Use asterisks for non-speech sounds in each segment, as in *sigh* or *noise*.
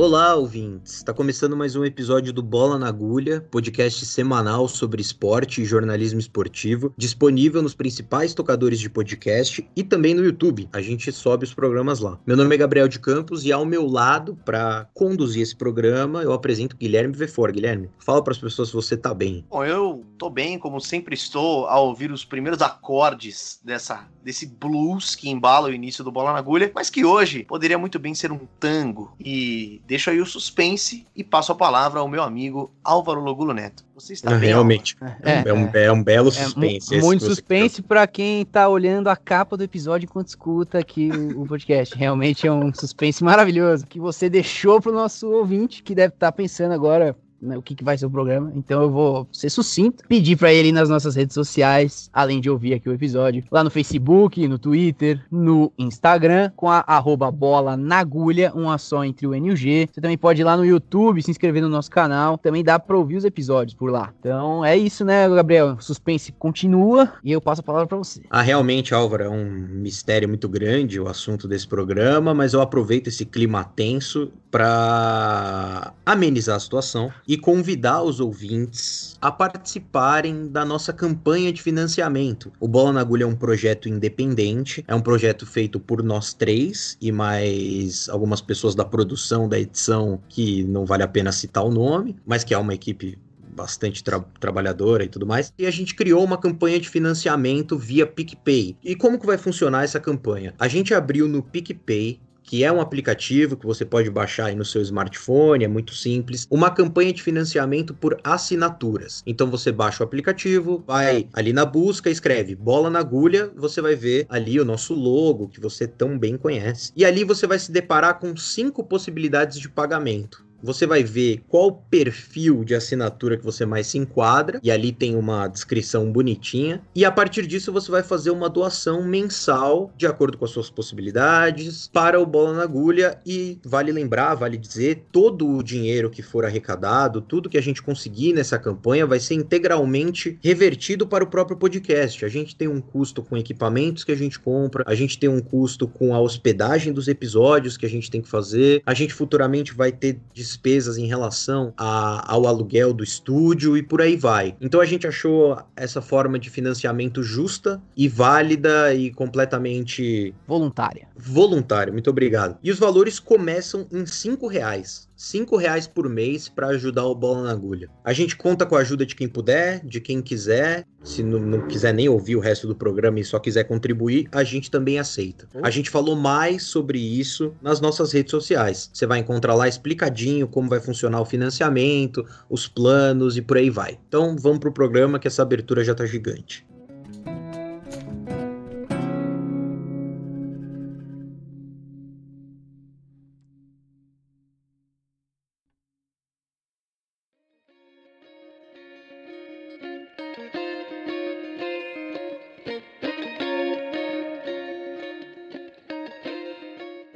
Olá, ouvintes! Está começando mais um episódio do Bola na Agulha, podcast semanal sobre esporte e jornalismo esportivo, disponível nos principais tocadores de podcast e também no YouTube. A gente sobe os programas lá. Meu nome é Gabriel de Campos e ao meu lado, para conduzir esse programa, eu apresento Guilherme Vefor. Guilherme, fala para as pessoas se você tá bem. Bom, eu tô bem, como sempre estou, ao ouvir os primeiros acordes dessa, desse blues que embala o início do Bola na Agulha, mas que hoje poderia muito bem ser um tango e deixo aí o suspense e passo a palavra ao meu amigo Álvaro Logulo Neto. Você está bem, Realmente. É, é, um, é, um, belo suspense. É, muito suspense para quem está olhando a capa do episódio enquanto escuta aqui o, o, podcast. *laughs* Realmente é um suspense maravilhoso que você deixou para o nosso ouvinte, que deve estar tá pensando agora, né, o que, que vai ser o programa. Então eu vou ser sucinto, pedir para ele nas nossas redes sociais, além de ouvir aqui o episódio, lá no Facebook, no Twitter, no Instagram, com a arroba bola na agulha, uma só entre o N e o G. Você também pode ir lá no YouTube, se inscrever no nosso canal. Também dá para ouvir os episódios por lá. Então é isso, né, Gabriel? Suspense continua e eu passo a palavra para você. Ah, realmente, Álvaro, é um mistério muito grande o assunto desse programa, mas eu aproveito esse clima tenso para amenizar a situação e convidar os ouvintes a participarem da nossa campanha de financiamento. O Bola na Agulha é um projeto independente, é um projeto feito por nós três e mais algumas pessoas da produção da edição que não vale a pena citar o nome, mas que é uma equipe bastante tra trabalhadora e tudo mais. E a gente criou uma campanha de financiamento via PicPay. E como que vai funcionar essa campanha? A gente abriu no PicPay que é um aplicativo que você pode baixar aí no seu smartphone, é muito simples, uma campanha de financiamento por assinaturas. Então você baixa o aplicativo, vai ali na busca, escreve bola na agulha, você vai ver ali o nosso logo que você tão bem conhece. E ali você vai se deparar com cinco possibilidades de pagamento você vai ver qual perfil de assinatura que você mais se enquadra, e ali tem uma descrição bonitinha, e a partir disso você vai fazer uma doação mensal, de acordo com as suas possibilidades, para o Bola na Agulha, e vale lembrar, vale dizer, todo o dinheiro que for arrecadado, tudo que a gente conseguir nessa campanha vai ser integralmente revertido para o próprio podcast. A gente tem um custo com equipamentos que a gente compra, a gente tem um custo com a hospedagem dos episódios que a gente tem que fazer, a gente futuramente vai ter despesas em relação a, ao aluguel do estúdio e por aí vai. Então a gente achou essa forma de financiamento justa e válida e completamente voluntária. Voluntária, muito obrigado. E os valores começam em cinco reais. 5 reais por mês para ajudar o Bola na Agulha. A gente conta com a ajuda de quem puder, de quem quiser. Se não, não, quiser nem ouvir o resto do programa e só quiser contribuir, a gente também aceita. A gente falou mais sobre isso nas nossas redes sociais. Você vai encontrar lá explicadinho como vai funcionar o financiamento, os planos e por aí vai. Então vamos pro programa que essa abertura já tá gigante.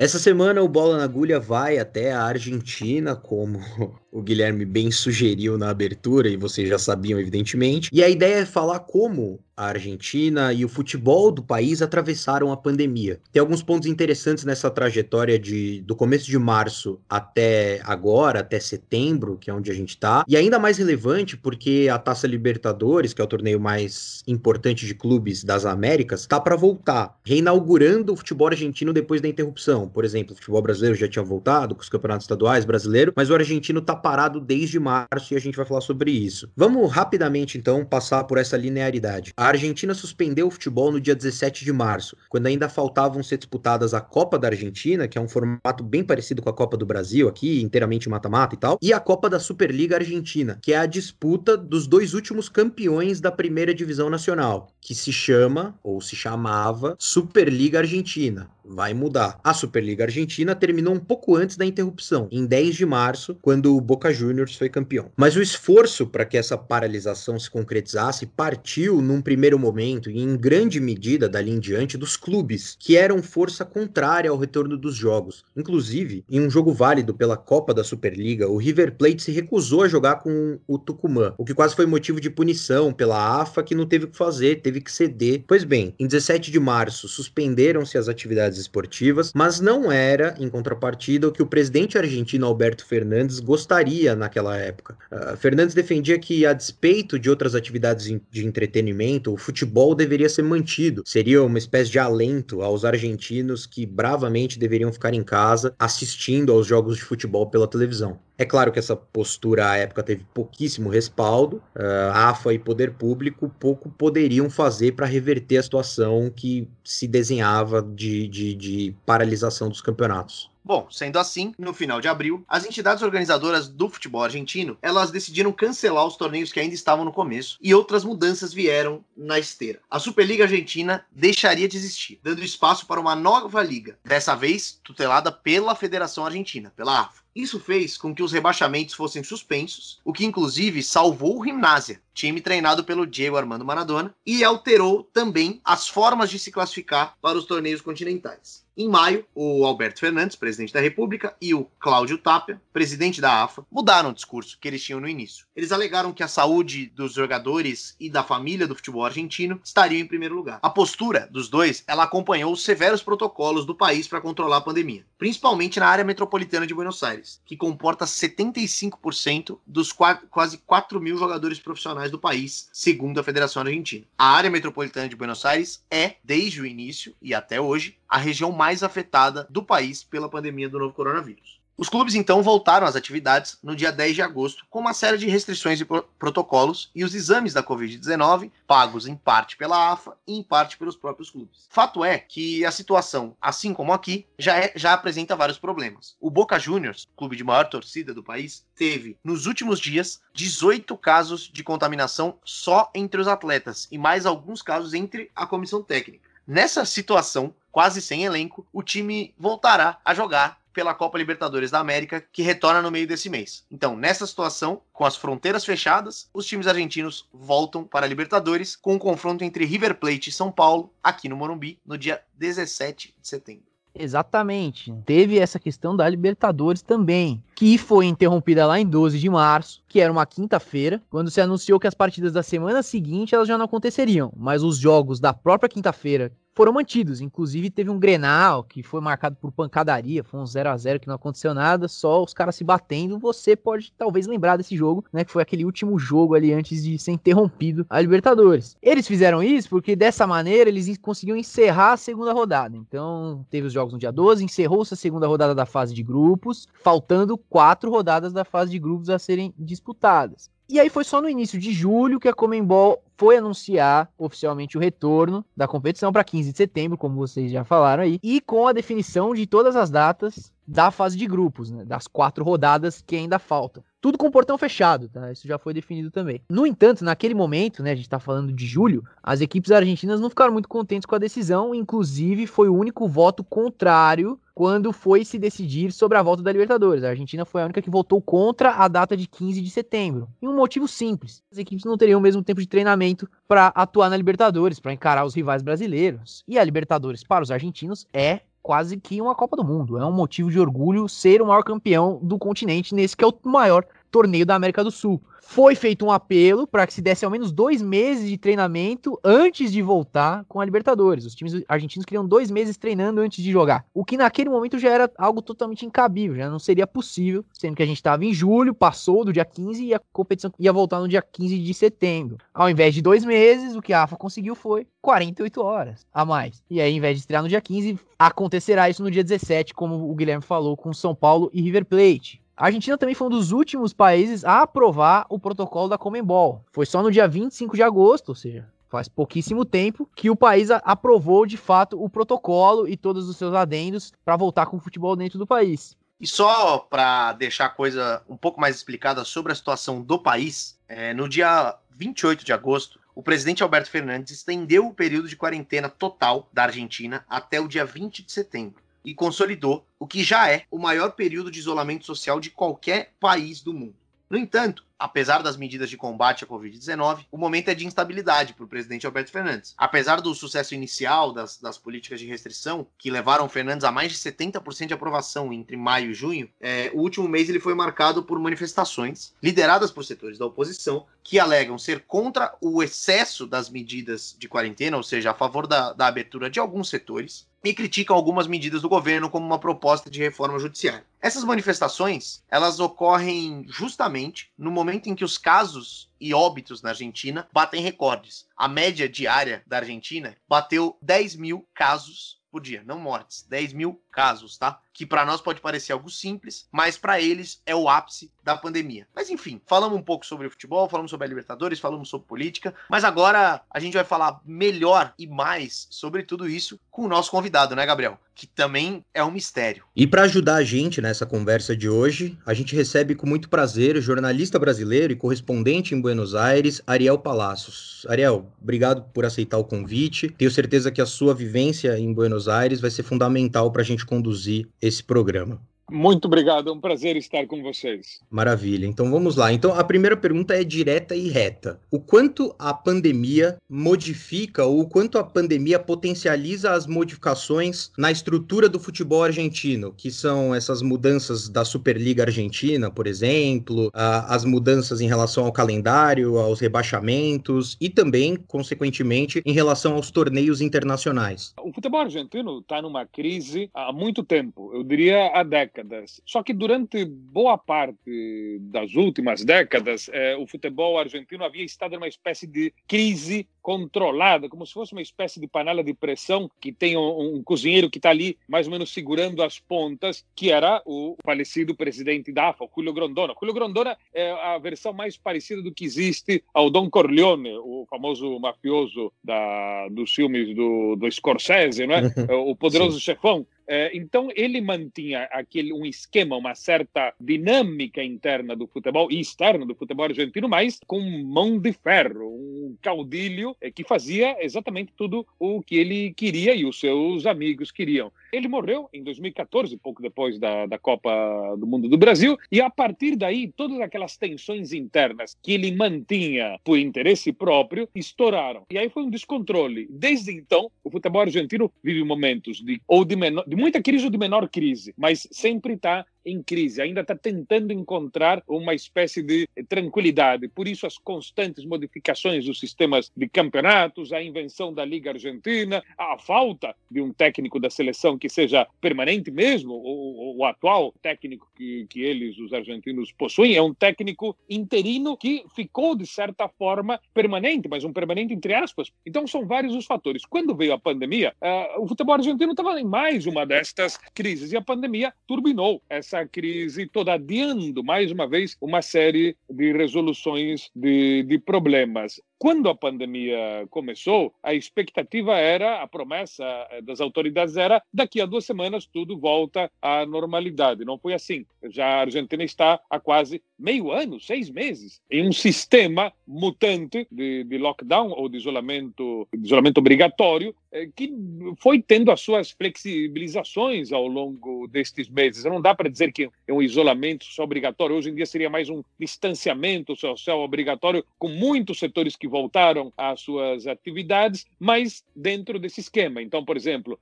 Essa semana o Bola na Agulha vai até a Argentina, como *laughs* o Guilherme bem sugeriu na abertura, e vocês já sabiam, evidentemente. E a ideia é falar como a Argentina e o futebol do país atravessaram a pandemia. Tem alguns pontos interessantes nessa trajetória de do começo de março até agora, até setembro, que é onde a gente tá. E ainda mais relevante porque a Taça Libertadores, que é o torneio mais importante de clubes das Américas, tá para voltar, reinaugurando o futebol argentino depois da interrupção. Por exemplo, o futebol brasileiro já tinha voltado com os campeonatos estaduais brasileiro, mas o argentino tá parado desde março e a gente vai falar sobre isso. Vamos rapidamente então passar por essa linearidade. A Argentina suspendeu o futebol no dia 17 de março, quando ainda faltavam ser disputadas a Copa da Argentina, que é um formato bem parecido com a Copa do Brasil aqui, inteiramente mata-mata e tal, e a Copa da Superliga Argentina, que é a disputa dos dois últimos campeões da primeira divisão nacional, que se chama ou se chamava Superliga Argentina vai mudar. A Superliga Argentina terminou um pouco antes da interrupção, em 10 de março, quando o Boca Juniors foi campeão. Mas o esforço para que essa paralisação se concretizasse partiu num primeiro momento e em grande medida dali em diante dos clubes, que eram força contrária ao retorno dos jogos. Inclusive, em um jogo válido pela Copa da Superliga, o River Plate se recusou a jogar com o Tucumã, o que quase foi motivo de punição pela AFA, que não teve o que fazer, teve que ceder. Pois bem, em 17 de março suspenderam-se as atividades atividades esportivas, mas não era, em contrapartida, o que o presidente argentino Alberto Fernandes gostaria naquela época. Uh, Fernandes defendia que, a despeito de outras atividades de entretenimento, o futebol deveria ser mantido, seria uma espécie de alento aos argentinos que bravamente deveriam ficar em casa assistindo aos jogos de futebol pela televisão. É claro que essa postura à época teve pouquíssimo respaldo, uh, AFA e poder público pouco poderiam fazer para reverter a situação que se desenhava de, de, de paralisação dos campeonatos. Bom, sendo assim, no final de abril, as entidades organizadoras do futebol argentino, elas decidiram cancelar os torneios que ainda estavam no começo e outras mudanças vieram na esteira. A Superliga Argentina deixaria de existir, dando espaço para uma nova liga, dessa vez tutelada pela Federação Argentina, pela AFA. Isso fez com que os rebaixamentos fossem suspensos, o que inclusive salvou o Gimnasia, time treinado pelo Diego Armando Maradona, e alterou também as formas de se classificar para os torneios continentais. Em maio, o Alberto Fernandes, presidente da República, e o Cláudio Tapia, presidente da AFA, mudaram o discurso que eles tinham no início. Eles alegaram que a saúde dos jogadores e da família do futebol argentino estariam em primeiro lugar. A postura dos dois, ela acompanhou os severos protocolos do país para controlar a pandemia, principalmente na área metropolitana de Buenos Aires, que comporta 75% dos quase 4 mil jogadores profissionais do país, segundo a Federação Argentina. A área metropolitana de Buenos Aires é, desde o início e até hoje, a região mais afetada do país pela pandemia do novo coronavírus. Os clubes então voltaram às atividades no dia 10 de agosto, com uma série de restrições e protocolos e os exames da Covid-19 pagos em parte pela AFA e em parte pelos próprios clubes. Fato é que a situação, assim como aqui, já, é, já apresenta vários problemas. O Boca Juniors, clube de maior torcida do país, teve nos últimos dias 18 casos de contaminação só entre os atletas e mais alguns casos entre a comissão técnica. Nessa situação, quase sem elenco, o time voltará a jogar pela Copa Libertadores da América, que retorna no meio desse mês. Então, nessa situação, com as fronteiras fechadas, os times argentinos voltam para a Libertadores com um confronto entre River Plate e São Paulo, aqui no Morumbi, no dia 17 de setembro. Exatamente. Teve essa questão da Libertadores também, que foi interrompida lá em 12 de março, que era uma quinta-feira, quando se anunciou que as partidas da semana seguinte elas já não aconteceriam, mas os jogos da própria quinta-feira, foram mantidos. Inclusive, teve um Grenal que foi marcado por pancadaria, foi um 0 a 0 que não aconteceu nada, só os caras se batendo. Você pode talvez lembrar desse jogo, né? Que foi aquele último jogo ali antes de ser interrompido a Libertadores. Eles fizeram isso porque dessa maneira eles conseguiam encerrar a segunda rodada. Então, teve os jogos no dia 12, encerrou-se a segunda rodada da fase de grupos, faltando quatro rodadas da fase de grupos a serem disputadas. E aí foi só no início de julho que a Comembol foi anunciar oficialmente o retorno da competição para 15 de setembro, como vocês já falaram aí, e com a definição de todas as datas da fase de grupos, né, das quatro rodadas que ainda faltam. Tudo com portão fechado, tá? Isso já foi definido também. No entanto, naquele momento, né, a gente tá falando de julho, as equipes argentinas não ficaram muito contentes com a decisão, inclusive foi o único voto contrário quando foi se decidir sobre a volta da Libertadores. A Argentina foi a única que votou contra a data de 15 de setembro. E um motivo simples: as equipes não teriam o mesmo tempo de treinamento para atuar na Libertadores, para encarar os rivais brasileiros. E a Libertadores para os argentinos é quase que uma Copa do Mundo. É um motivo de orgulho ser o maior campeão do continente nesse que é o maior torneio da América do Sul. Foi feito um apelo para que se desse ao menos dois meses de treinamento antes de voltar com a Libertadores. Os times argentinos queriam dois meses treinando antes de jogar, o que naquele momento já era algo totalmente incabível, já não seria possível, sendo que a gente estava em julho, passou do dia 15 e a competição ia voltar no dia 15 de setembro. Ao invés de dois meses, o que a AFA conseguiu foi 48 horas a mais. E aí, ao invés de estrear no dia 15, acontecerá isso no dia 17, como o Guilherme falou, com São Paulo e River Plate. A Argentina também foi um dos últimos países a aprovar o protocolo da Comembol. Foi só no dia 25 de agosto, ou seja, faz pouquíssimo tempo, que o país aprovou de fato o protocolo e todos os seus adendos para voltar com o futebol dentro do país. E só para deixar a coisa um pouco mais explicada sobre a situação do país, é, no dia 28 de agosto, o presidente Alberto Fernandes estendeu o período de quarentena total da Argentina até o dia 20 de setembro e consolidou o que já é o maior período de isolamento social de qualquer país do mundo. No entanto, apesar das medidas de combate à Covid-19, o momento é de instabilidade para o presidente Alberto Fernandes. Apesar do sucesso inicial das, das, políticas de restrição, que levaram Fernandes a mais de 70% de aprovação entre maio e junho, é, o último mês ele foi marcado por manifestações lideradas por setores da oposição que alegam ser contra o excesso das medidas de quarentena, ou seja, a favor da, da abertura de alguns setores, e criticam algumas medidas do governo como uma proposta de reforma judiciária. Essas manifestações, elas ocorrem justamente no momento em que os casos e óbitos na Argentina batem recordes. A média diária da Argentina bateu 10 mil casos por dia, não mortes, 10 mil casos, tá? Que para nós pode parecer algo simples, mas para eles é o ápice da pandemia. Mas enfim, falamos um pouco sobre o futebol, falamos sobre a Libertadores, falamos sobre política, mas agora a gente vai falar melhor e mais sobre tudo isso com o nosso convidado, né, Gabriel? Que também é um mistério. E para ajudar a gente nessa conversa de hoje, a gente recebe com muito prazer o jornalista brasileiro e correspondente em Buenos Aires, Ariel Palacios. Ariel, obrigado por aceitar o convite. Tenho certeza que a sua vivência em Buenos Aires vai ser fundamental para a gente conduzir esse programa. Muito obrigado, é um prazer estar com vocês. Maravilha. Então vamos lá. Então a primeira pergunta é direta e reta. O quanto a pandemia modifica ou o quanto a pandemia potencializa as modificações na estrutura do futebol argentino, que são essas mudanças da Superliga Argentina, por exemplo, as mudanças em relação ao calendário, aos rebaixamentos e também, consequentemente, em relação aos torneios internacionais. O futebol argentino está numa crise há muito tempo, eu diria há décadas décadas. Só que durante boa parte das últimas décadas, eh, o futebol argentino havia estado numa espécie de crise controlada, como se fosse uma espécie de panela de pressão que tem um, um cozinheiro que está ali mais ou menos segurando as pontas, que era o falecido presidente da AFA, o Julio Grondona. Julio Grondona é a versão mais parecida do que existe ao Don Corleone, o famoso mafioso da, dos filmes do, do Scorsese, não é? *laughs* o poderoso chefão. É, então ele mantinha aquele um esquema, uma certa dinâmica interna do futebol e externa do futebol argentino, mas com mão de ferro, um caudilho é, que fazia exatamente tudo o que ele queria e os seus amigos queriam. Ele morreu em 2014, pouco depois da, da Copa do Mundo do Brasil, e a partir daí, todas aquelas tensões internas que ele mantinha por interesse próprio estouraram. E aí foi um descontrole. Desde então, o futebol argentino vive momentos de, ou de, menor, de muita crise ou de menor crise, mas sempre está em crise, ainda está tentando encontrar uma espécie de tranquilidade. Por isso, as constantes modificações dos sistemas de campeonatos, a invenção da Liga Argentina, a falta de um técnico da seleção que seja permanente mesmo, o, o atual técnico que, que eles, os argentinos, possuem, é um técnico interino que ficou, de certa forma, permanente, mas um permanente entre aspas. Então, são vários os fatores. Quando veio a pandemia, uh, o futebol argentino estava em mais uma destas crises e a pandemia turbinou essa essa crise toda, adiando mais uma vez uma série de resoluções de, de problemas. Quando a pandemia começou, a expectativa era, a promessa eh, das autoridades era, daqui a duas semanas tudo volta à normalidade. Não foi assim. Já a Argentina está há quase meio ano, seis meses, em um sistema mutante de, de lockdown ou de isolamento, de isolamento obrigatório, eh, que foi tendo as suas flexibilizações ao longo destes meses. Não dá para dizer que é um isolamento só obrigatório. Hoje em dia seria mais um distanciamento social obrigatório, com muitos setores que voltaram às suas atividades, mas dentro desse esquema. Então, por exemplo,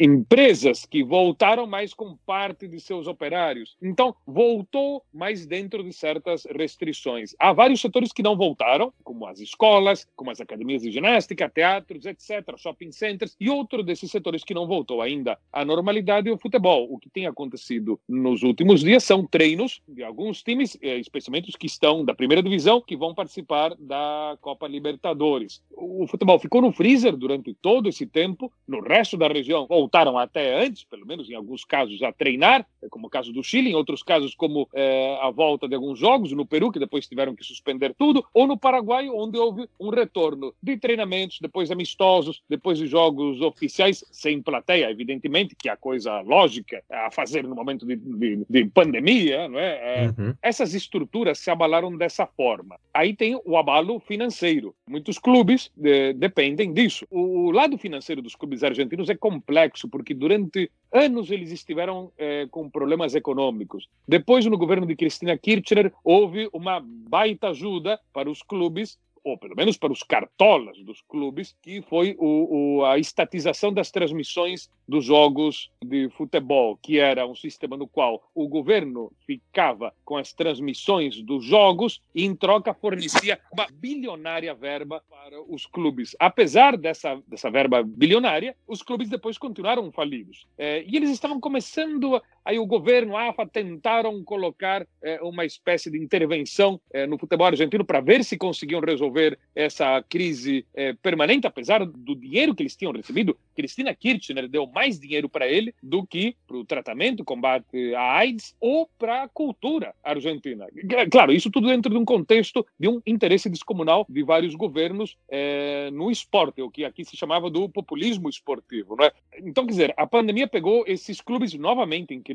empresas que voltaram mais com parte de seus operários. Então, voltou mais dentro de certas restrições. Há vários setores que não voltaram, como as escolas, como as academias de ginástica, teatros, etc., shopping centers, e outro desses setores que não voltou ainda à normalidade é o futebol. O que tem acontecido nos últimos dias são treinos de alguns times, eh, especialmente os que estão da primeira divisão, que vão participar da Copa Copa Libertadores. O futebol ficou no freezer durante todo esse tempo. No resto da região voltaram até antes, pelo menos em alguns casos, a treinar, como o caso do Chile, em outros casos, como é, a volta de alguns jogos, no Peru, que depois tiveram que suspender tudo, ou no Paraguai, onde houve um retorno de treinamentos, depois amistosos, depois de jogos oficiais, sem plateia, evidentemente, que é a coisa lógica a fazer no momento de, de, de pandemia, não é? é uhum. Essas estruturas se abalaram dessa forma. Aí tem o abalo financeiro financeiro. Muitos clubes de, dependem disso. O, lado financeiro dos clubes argentinos é complexo, porque durante anos eles estiveram é, com problemas econômicos. Depois, no governo de Cristina Kirchner, houve uma baita ajuda para os clubes ou pelo menos para os cartolas dos clubes, que foi o, o, a estatização das transmissões dos jogos de futebol, que era um sistema no qual o governo ficava com as transmissões dos jogos e, em troca, fornecia uma bilionária verba para os clubes. Apesar dessa, dessa verba bilionária, os clubes depois continuaram falidos. É, e eles estavam começando, aí o governo, a AFA, tentaram colocar é, uma espécie de intervenção é, no futebol argentino para ver se conseguiam resolver essa crise é, permanente, apesar do dinheiro que eles tinham recebido. Cristina Kirchner deu mais dinheiro para ele do que para o tratamento, combate à AIDS ou para a cultura argentina. Claro, isso tudo dentro de um contexto de um interesse descomunal de vários governos é, no esporte, o que aqui se chamava do populismo esportivo. Não é? Então, quer dizer, a pandemia pegou esses clubes novamente em crise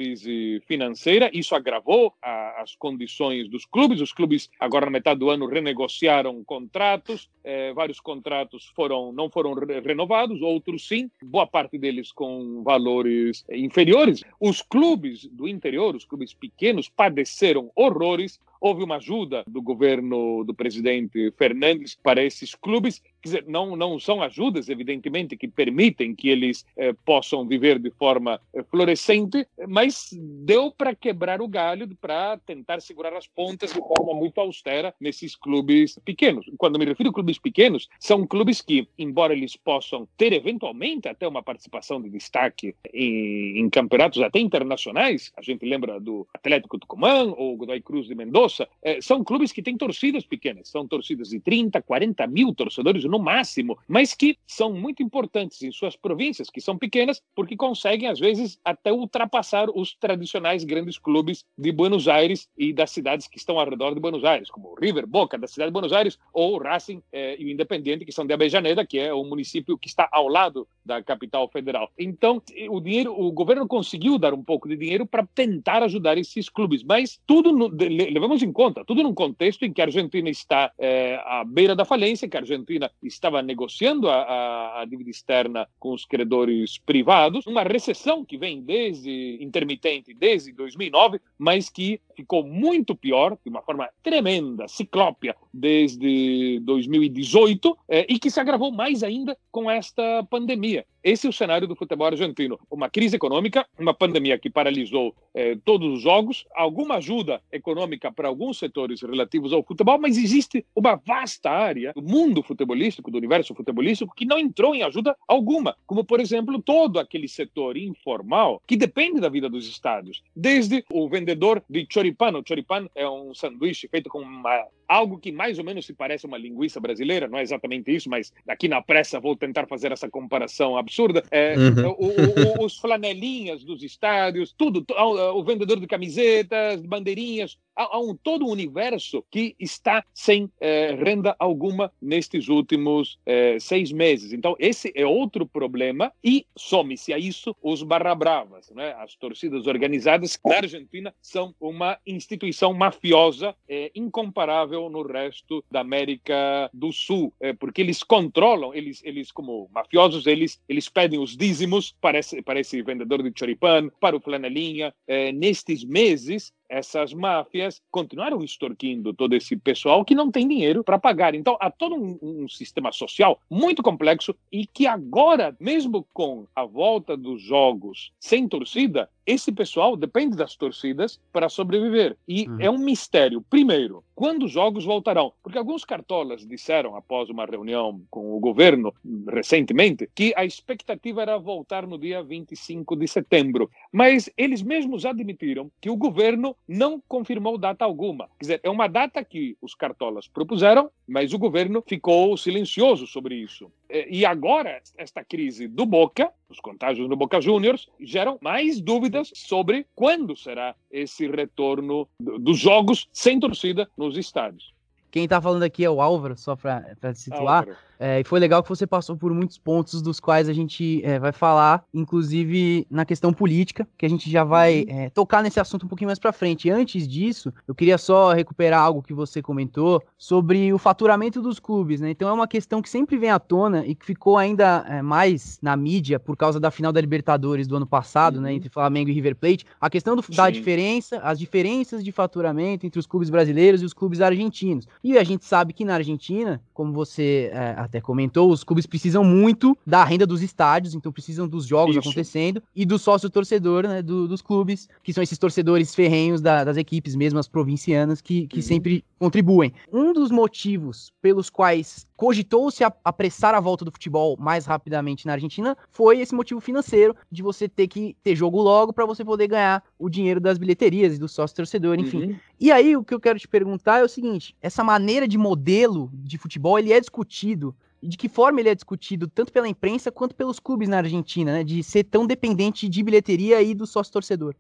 financeira, isso agravou a, as condições dos clubes. Os clubes, agora na metade do ano, renegociaram contratos, é, vários contratos foram não foram renovados, outros sim, boa parte deles com valores inferiores. Os clubes do interior, os clubes pequenos, padeceram horrores houve uma ajuda do governo do presidente Fernandes para esses clubes. Quer dizer, não, não são ajudas, evidentemente, que permitem que eles eh, possam viver de forma eh, florescente, mas deu para quebrar o galho, para tentar segurar as pontas de forma muito austera nesses clubes pequenos. Quando me refiro a clubes pequenos, são clubes que, embora eles possam ter eventualmente até uma participação de destaque em, em campeonatos até internacionais, a gente lembra do Atlético Tucumã ou Godoy Cruz de Mendoza, é, são clubes que têm torcidas pequenas, são torcidas de 30, 40 mil torcedores no máximo, mas que são muito importantes em suas províncias, que são pequenas, porque conseguem, às vezes, até ultrapassar os tradicionais grandes clubes de Buenos Aires e das cidades que estão ao redor de Buenos Aires, como River, Boca, da cidade de Buenos Aires, ou Racing é, e o Independiente, que são de Avellaneda, que é o município que está ao lado da capital federal. Então, o dinheiro, o governo conseguiu dar um pouco de dinheiro para tentar ajudar esses clubes, mas tudo no, levamos em conta, tudo num contexto em que a Argentina está é, à beira da falência, que a Argentina estava negociando a, a, a, dívida externa com os credores privados, uma recessão que vem desde intermitente, desde 2009, mas que ficou muito pior, de uma forma tremenda, ciclópia, desde 2018, é, e que se agravou mais ainda com esta pandemia. Esse é o cenário do futebol argentino. Uma crise econômica, uma pandemia que paralisou eh, todos os jogos, alguma ajuda econômica para alguns setores relativos ao futebol, mas existe uma vasta área do mundo futebolístico, do universo futebolístico, que não entrou em ajuda alguma, como, por exemplo, todo aquele setor informal que depende da vida dos estádios. Desde o vendedor de choripan, o choripan é um sanduíche feito com uma, algo que mais ou menos se parece uma linguiça brasileira, não é exatamente isso, mas aqui na pressa vou tentar fazer essa comparação absurda. É, uhum. o, o, os flanelinhas dos estádios, tudo, o vendedor de camisetas, bandeirinhas, há, há um todo um universo que está sem é, renda alguma nestes últimos é, seis meses. Então, esse é outro problema e some-se a isso os barra bravas, né? as torcidas organizadas na Argentina são uma instituição mafiosa é, incomparável no resto da América do Sul, porque eles controlam, eles, eles como mafiosos, eles, eles pedem os dízimos para esse, para esse vendedor de choripan, para o flanelinha. Nestes meses, essas máfias continuaram extorquindo todo esse pessoal que não tem dinheiro para pagar. Então, há todo um, um, sistema social muito complexo e que agora, mesmo com a volta dos jogos sem torcida, esse pessoal depende das torcidas para sobreviver. E uhum. é um mistério. Primeiro, quando os jogos voltarão? Porque alguns cartolas disseram, após uma reunião com o governo recentemente, que a expectativa era voltar no dia 25 de setembro. Mas eles mesmos admitiram que o governo não confirmou data alguma. Quer dizer, é uma data que os cartolas propuseram, mas o governo ficou silencioso sobre isso. E agora, esta crise do Boca, os contágios no Boca Juniors, geram mais dúvidas sobre quando será esse retorno dos jogos sem torcida nos estádios. Quem está falando aqui é o Álvaro, só para situar. Álvaro. É, e foi legal que você passou por muitos pontos dos quais a gente é, vai falar, inclusive na questão política, que a gente já vai uhum. é, tocar nesse assunto um pouquinho mais para frente. Antes disso, eu queria só recuperar algo que você comentou sobre o faturamento dos clubes, né? Então é uma questão que sempre vem à tona e que ficou ainda é, mais na mídia por causa da final da Libertadores do ano passado, né, uhum. né? Entre Flamengo e River Plate. A questão do, da diferença, as diferenças de faturamento entre os clubes brasileiros e os clubes argentinos. E a gente sabe que na Argentina, como você é, até comentou, os clubes precisam muito da renda dos estádios, então precisam dos jogos Isso. acontecendo e do sócio torcedor, né, do, dos clubes, que são esses torcedores ferrenhos da, das equipes, mesmo as provincianas, que, que uhum. sempre contribuem. Um dos motivos pelos quais cogitou-se apressar a volta do futebol mais rapidamente na Argentina foi esse motivo financeiro de você ter que ter jogo logo para você poder ganhar o dinheiro das bilheterias e do sócio torcedor, enfim. Uhum. E aí o que eu quero te perguntar é o seguinte: essa maneira de modelo de futebol ele é discutido e de que forma ele é discutido tanto pela imprensa quanto pelos clubes na Argentina, né? De ser tão dependente de bilheteria e do sócio torcedor.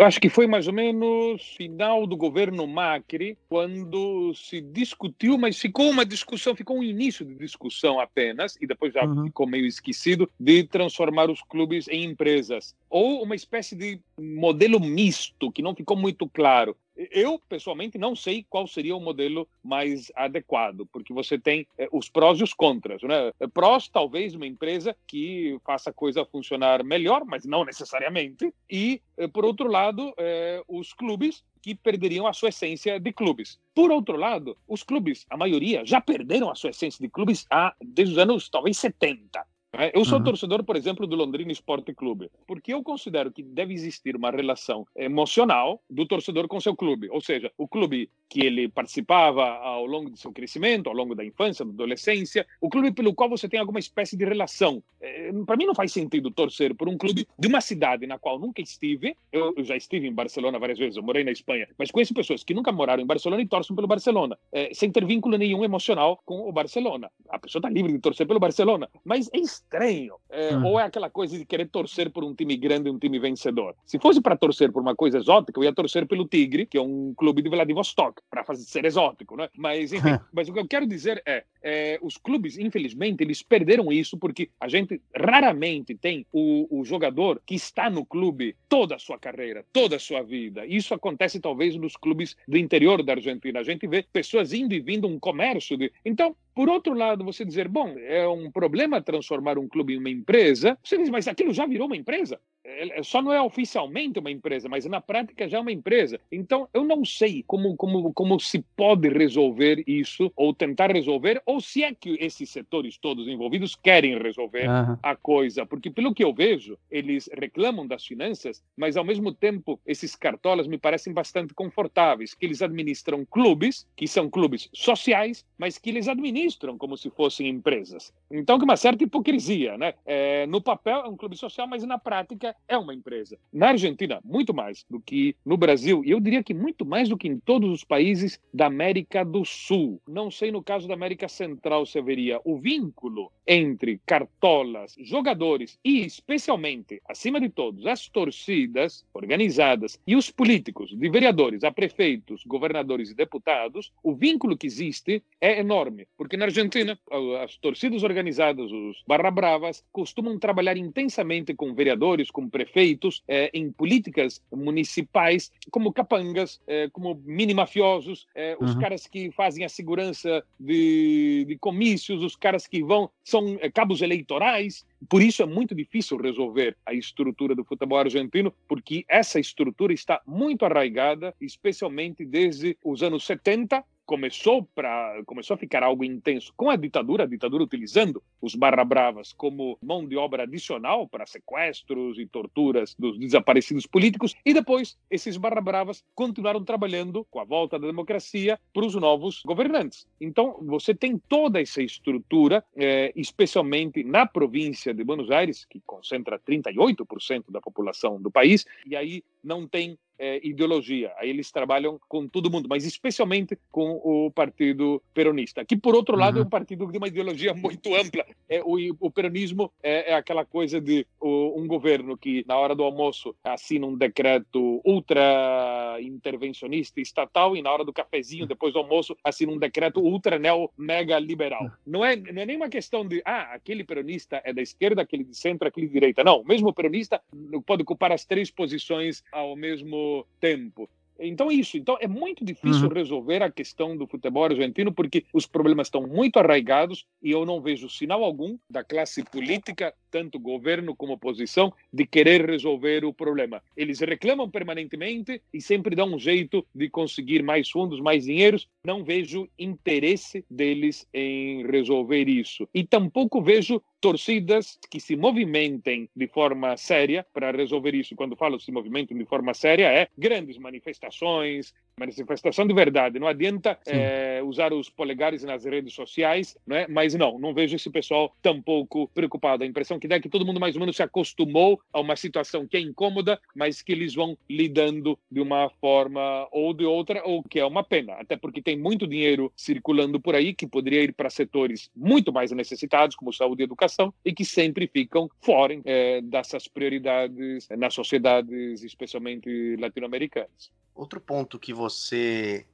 Acho que foi mais ou menos final do governo Macri, quando se discutiu, mas ficou uma discussão, ficou um início de discussão apenas, e depois já uhum. ficou meio esquecido, de transformar os clubes em empresas. Ou uma espécie de modelo misto, que não ficou muito claro. Eu, pessoalmente, não sei qual seria o modelo mais adequado, porque você tem é, os prós e os contras. Né? É, prós, talvez, uma empresa que faça a coisa funcionar melhor, mas não necessariamente. E, é, por outro lado, os clubes que perderiam a sua essência de clubes. Por outro lado, os clubes, a maioria, já perderam a sua essência de clubes há, desde os anos talvez 70. É, eu sou uhum. torcedor, por exemplo, do Londrina Esporte Clube, porque eu considero que deve existir uma relação emocional do torcedor com seu clube. Ou seja, o clube que ele participava ao longo de seu crescimento, ao longo da infância, da adolescência, o clube pelo qual você tem alguma espécie de relação. É, Para mim não faz sentido torcer por um clube de uma cidade na qual nunca estive. Eu, eu, já estive em Barcelona várias vezes, eu morei na Espanha, mas conheço pessoas que nunca moraram em Barcelona e torcem pelo Barcelona, é, sem ter vínculo nenhum emocional com o Barcelona. A pessoa está livre de torcer pelo Barcelona, mas é estranho. É, hum. Ou é aquela coisa de querer torcer por um time grande, um time vencedor. Se fosse para torcer por uma coisa exótica, eu ia torcer pelo Tigre, que é um clube de Vladivostok para fazer ser exótico, né? Mas enfim, *laughs* mas o que eu quero dizer é, é, os clubes, infelizmente, eles perderam isso porque a gente raramente tem o, o jogador que está no clube toda a sua carreira, toda a sua vida. Isso acontece talvez nos clubes do interior da Argentina. A gente vê pessoas indo e vindo um comércio de. Então, por outro lado, você dizer, bom, é um problema transformar um clube em uma empresa. Você diz, mas aquilo já virou uma empresa? Só não é oficialmente uma empresa, mas na prática já é uma empresa. Então, eu não sei como, como, como se pode resolver isso, ou tentar resolver, ou se é que esses setores todos envolvidos querem resolver uhum. a coisa. Porque, pelo que eu vejo, eles reclamam das finanças, mas ao mesmo tempo, esses cartolas me parecem bastante confortáveis, que eles administram clubes, que são clubes sociais, mas que eles administram como se fossem empresas. Então, que uma certa hipocrisia, né? É, no papel é um clube social, mas na prática é uma empresa. Na Argentina, muito mais do que no Brasil, e eu diria que muito mais do que em todos os países da América do Sul. Não sei no caso da América Central se haveria o vínculo entre cartolas, jogadores e, especialmente, acima de todos, as torcidas organizadas e os políticos, de vereadores a prefeitos, governadores e deputados, o vínculo que existe é enorme. Porque na Argentina, as torcidas organizadas, os barra bravas, costumam trabalhar intensamente com vereadores, com prefeitos, eh, em políticas municipais, como capangas, eh, como mini-mafiosos, eh, os uhum. caras que fazem a segurança de, de comícios, os caras que vão, são cabos eleitorais. Por isso é muito difícil resolver a estrutura do futebol argentino, porque essa estrutura está muito arraigada, especialmente desde os anos 70, começou para começou a ficar algo intenso com a ditadura, a ditadura utilizando os barra bravas como mão de obra adicional para sequestros e torturas dos desaparecidos políticos e depois esses barra bravas continuaram trabalhando com a volta da democracia para os novos governantes. Então você tem toda essa estrutura, eh, especialmente na província de Buenos Aires, que concentra 38% da população do país, e aí não tem é, ideologia. Aí eles trabalham com todo mundo, mas especialmente com o Partido Peronista, que por outro lado é um uhum. partido de uma ideologia muito ampla. É, o, o peronismo é, é, aquela coisa de o, um governo que na hora do almoço assina um decreto ultra intervencionista estatal e na hora do cafezinho depois do almoço assina um decreto ultra neo mega liberal. Não é, não é nem uma questão de ah aquele peronista é da esquerda, aquele de centro, aquele de direita. Não, mesmo peronista pode ocupar as três posições ao mesmo tempo. Então, isso. Então, é muito difícil uhum. resolver a questão do futebol argentino porque os problemas estão muito arraigados e eu não vejo sinal algum da classe política, tanto governo como oposição, de querer resolver o problema. Eles reclamam permanentemente e sempre dão um jeito de conseguir mais fundos, mais dinheiros. Não vejo interesse deles em resolver isso. E tampouco vejo torcidas que se movimentem de forma séria para resolver isso. Quando falo se movimentem de forma séria, é grandes manifestações, manifestação de verdade. Não adianta é, usar os polegares nas redes sociais, né? mas não, não vejo esse pessoal tampouco preocupado. A impressão que dá é que todo mundo mais ou menos se acostumou a uma situação que é incômoda, mas que eles vão lidando de uma forma ou de outra, ou que é uma pena, até porque tem muito dinheiro circulando por aí que poderia ir para setores muito mais necessitados, como saúde e educação educação e que sempre ficam fora é, dessas prioridades nas sociedades, especialmente latino-americanas. Outro ponto que você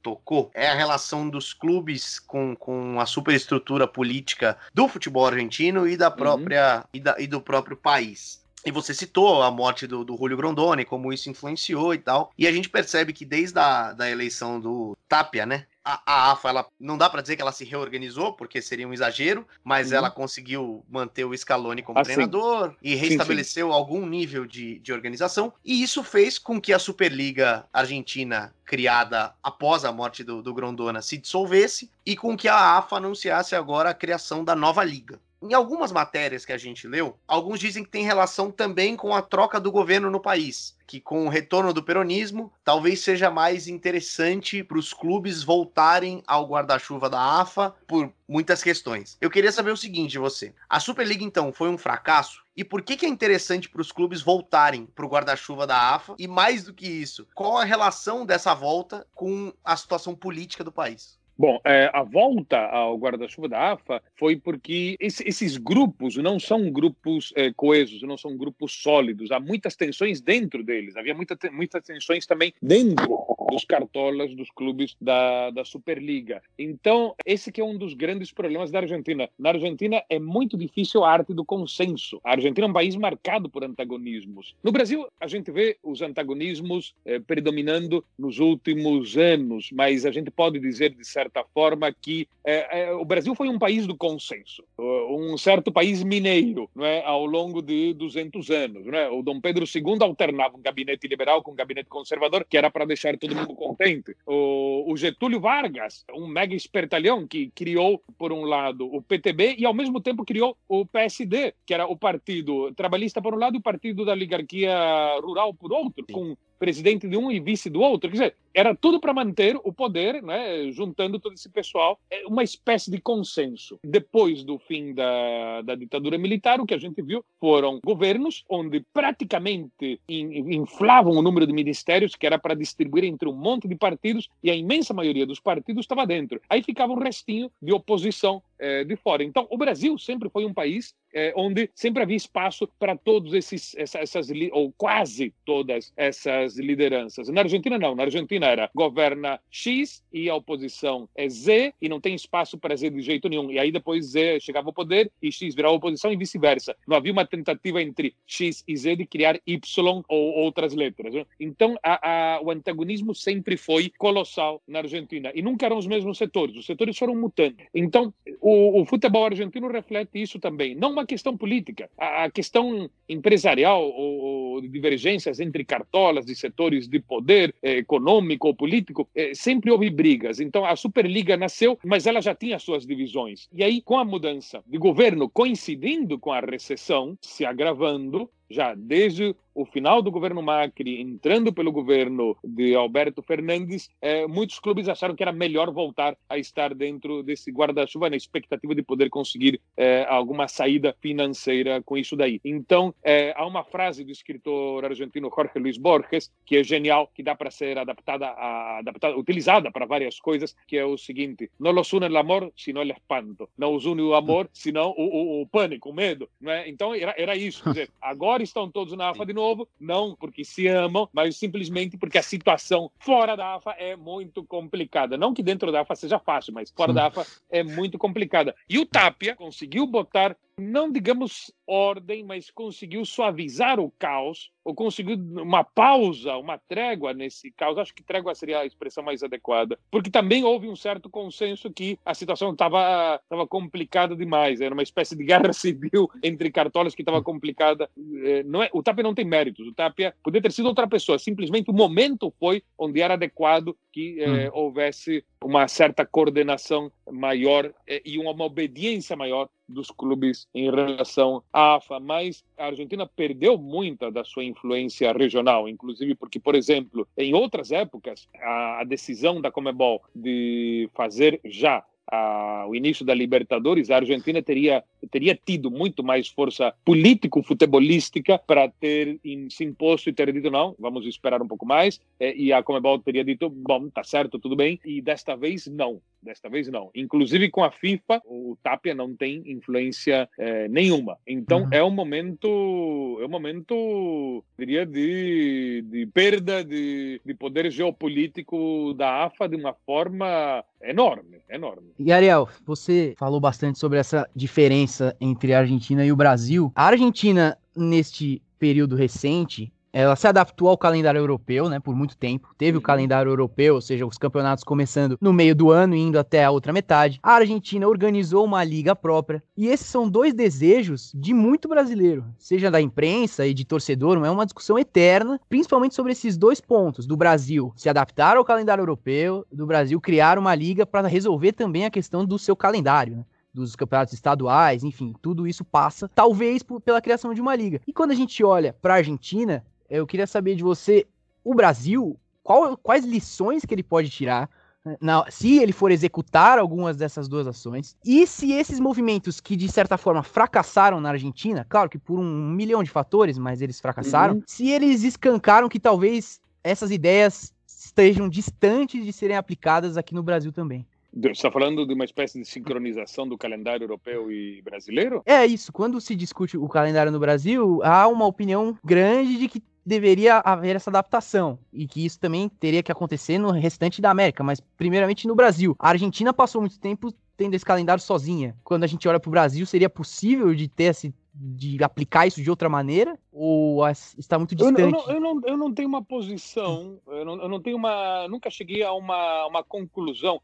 tocou é a relação dos clubes com, com a superestrutura política do futebol argentino e da uhum. própria uhum. e, da, e do próprio país. E você citou a morte do, do Julio Grondoni, como isso influenciou e tal. E a gente percebe que desde a da eleição do Tapia, né? A, a AFA, ela, não dá para dizer que ela se reorganizou, porque seria um exagero, mas uhum. ela conseguiu manter o Scaloni como assim. treinador e restabeleceu sim, sim. algum nível de, de organização. E isso fez com que a Superliga Argentina, criada após a morte do, do Grondona, se dissolvesse e com que a AFA anunciasse agora a criação da nova liga. Em algumas matérias que a gente leu, alguns dizem que tem relação também com a troca do governo no país, que com o retorno do peronismo, talvez seja mais interessante para os clubes voltarem ao guarda-chuva da AFA por muitas questões. Eu queria saber o seguinte de você: a Superliga então foi um fracasso? E por que, que é interessante para os clubes voltarem para o guarda-chuva da AFA? E mais do que isso, qual a relação dessa volta com a situação política do país? Bom, é, a volta ao guarda-chuva da AFA foi porque esse, esses grupos não são grupos é, coesos, não são grupos sólidos. Há muitas tensões dentro deles. Havia muita, muitas tensões também dentro dos cartolas dos clubes da, da Superliga. Então, esse que é um dos grandes problemas da Argentina. Na Argentina é muito difícil a arte do consenso. A Argentina é um país marcado por antagonismos. No Brasil, a gente vê os antagonismos é, predominando nos últimos anos, mas a gente pode dizer, de certa forma, que é, é, o Brasil foi um país do consenso, um certo país mineiro, não é, ao longo de 200 anos. Não é? O Dom Pedro II alternava um gabinete liberal com um gabinete conservador, que era para deixar todo mundo contente. O, o Getúlio Vargas, um mega espertalhão que criou, por um lado, o PTB e, ao mesmo tempo, criou o PSD, que era o partido trabalhista, por um lado, e o partido da oligarquia rural, por outro, com presidente de um e vice do outro. Quer dizer, era tudo para manter o poder, né, juntando todo esse pessoal, é uma espécie de consenso. Depois do fim da, da ditadura militar, o que a gente viu foram governos onde praticamente inflavam o número de ministérios, que era para distribuir entre um monte de partidos, e a imensa maioria dos partidos estava dentro. Aí ficava um restinho de oposição é, de fora. Então, o Brasil sempre foi um país é, onde sempre havia espaço para todos esses, essas, ou quase todas essas lideranças. Na Argentina, não. Na Argentina, era governa X e a oposição é Z e não tem espaço para Z de jeito nenhum. E aí depois Z chegava ao poder e X virava oposição e vice-versa. Não havia uma tentativa entre X e Z de criar Y ou outras letras. Né? Então a, a, o antagonismo sempre foi colossal na Argentina e nunca eram os mesmos setores. Os setores foram mutando. Então o, o futebol argentino reflete isso também. Não uma questão política, a, questão empresarial ou, divergências entre cartolas de setores de poder eh, econômico ou político, é, sempre houve brigas. Então a Superliga nasceu, mas ela já tinha suas divisões. E aí, com a mudança de governo coincidindo com a recessão se agravando, já desde o final do governo Macri, entrando pelo governo de Alberto Fernandes, eh, muitos clubes acharam que era melhor voltar a estar dentro desse guarda-chuva na expectativa de poder conseguir eh, alguma saída financeira com isso daí. Então, eh, há uma frase do escritor argentino Jorge Luis Borges que é genial, que dá para ser adaptada, a, adaptada, utilizada para várias coisas, que é o seguinte: não los une el amor, sino el espanto. Não os une o amor, *laughs* senão o, o, o pânico, o medo. É? Então, era, era isso. Quer dizer, agora *laughs* estão todos na AFA de novo não porque se amam, mas simplesmente porque a situação fora da AFA é muito complicada. Não que dentro da AFA seja fácil, mas fora da AFA é muito complicada. E o Tapia conseguiu botar não digamos ordem, mas conseguiu suavizar o caos, ou conseguiu uma pausa, uma trégua nesse caos. Acho que trégua seria a expressão mais adequada, porque também houve um certo consenso que a situação estava complicada demais. Era uma espécie de guerra *laughs* civil entre cartolas que estava complicada. Eh, não é, o Tapia não tem méritos. O Tapia poderia ter sido outra pessoa. Simplesmente o momento foi onde era adequado que eh, hum. houvesse uma certa coordenação maior eh, e uma obediência maior dos clubes em relação à AFA, mas a Argentina perdeu muita da sua influência regional, inclusive porque, por exemplo, em outras épocas, a, decisão da Comebol de fazer já a, o início da Libertadores, a Argentina teria, teria tido muito mais força político-futebolística para ter se imposto e ter dito não, vamos esperar um pouco mais, eh, e a Comebol teria dito, bom, tá certo, tudo bem, e desta vez não. Desta vez não. Inclusive com a FIFA, o Tapia não tem influência eh, nenhuma. Então uhum. é um momento, é um momento, diria, de, de perda de, de poder geopolítico da AFA de uma forma enorme, enorme. E Ariel, você falou bastante sobre essa diferença entre a Argentina e o Brasil. A Argentina, neste período recente, ela se adaptou ao calendário europeu, né, por muito tempo. Teve o uhum. calendário europeu, ou seja, os campeonatos começando no meio do ano e indo até a outra metade. A Argentina organizou uma liga própria. E esses são dois desejos de muito brasileiro, seja da imprensa e de torcedor, é uma discussão eterna, principalmente sobre esses dois pontos, do Brasil se adaptar ao calendário europeu, do Brasil criar uma liga para resolver também a questão do seu calendário, né? dos campeonatos estaduais, enfim, tudo isso passa, talvez por, pela criação de uma liga. E quando a gente olha para a Argentina, eu queria saber de você, o Brasil, qual, quais lições que ele pode tirar né, na, se ele for executar algumas dessas duas ações, e se esses movimentos que de certa forma fracassaram na Argentina, claro que por um milhão de fatores, mas eles fracassaram, uhum. se eles escancaram que talvez essas ideias estejam distantes de serem aplicadas aqui no Brasil também. Você está falando de uma espécie de sincronização do calendário europeu e brasileiro? É isso. Quando se discute o calendário no Brasil, há uma opinião grande de que deveria haver essa adaptação e que isso também teria que acontecer no restante da América, mas primeiramente no Brasil. A Argentina passou muito tempo tendo esse calendário sozinha. Quando a gente olha para o Brasil, seria possível de ter esse de aplicar isso de outra maneira ou está muito distante? Eu não, eu não, eu não tenho uma posição, eu não, eu não tenho uma, nunca cheguei a uma, uma conclusão.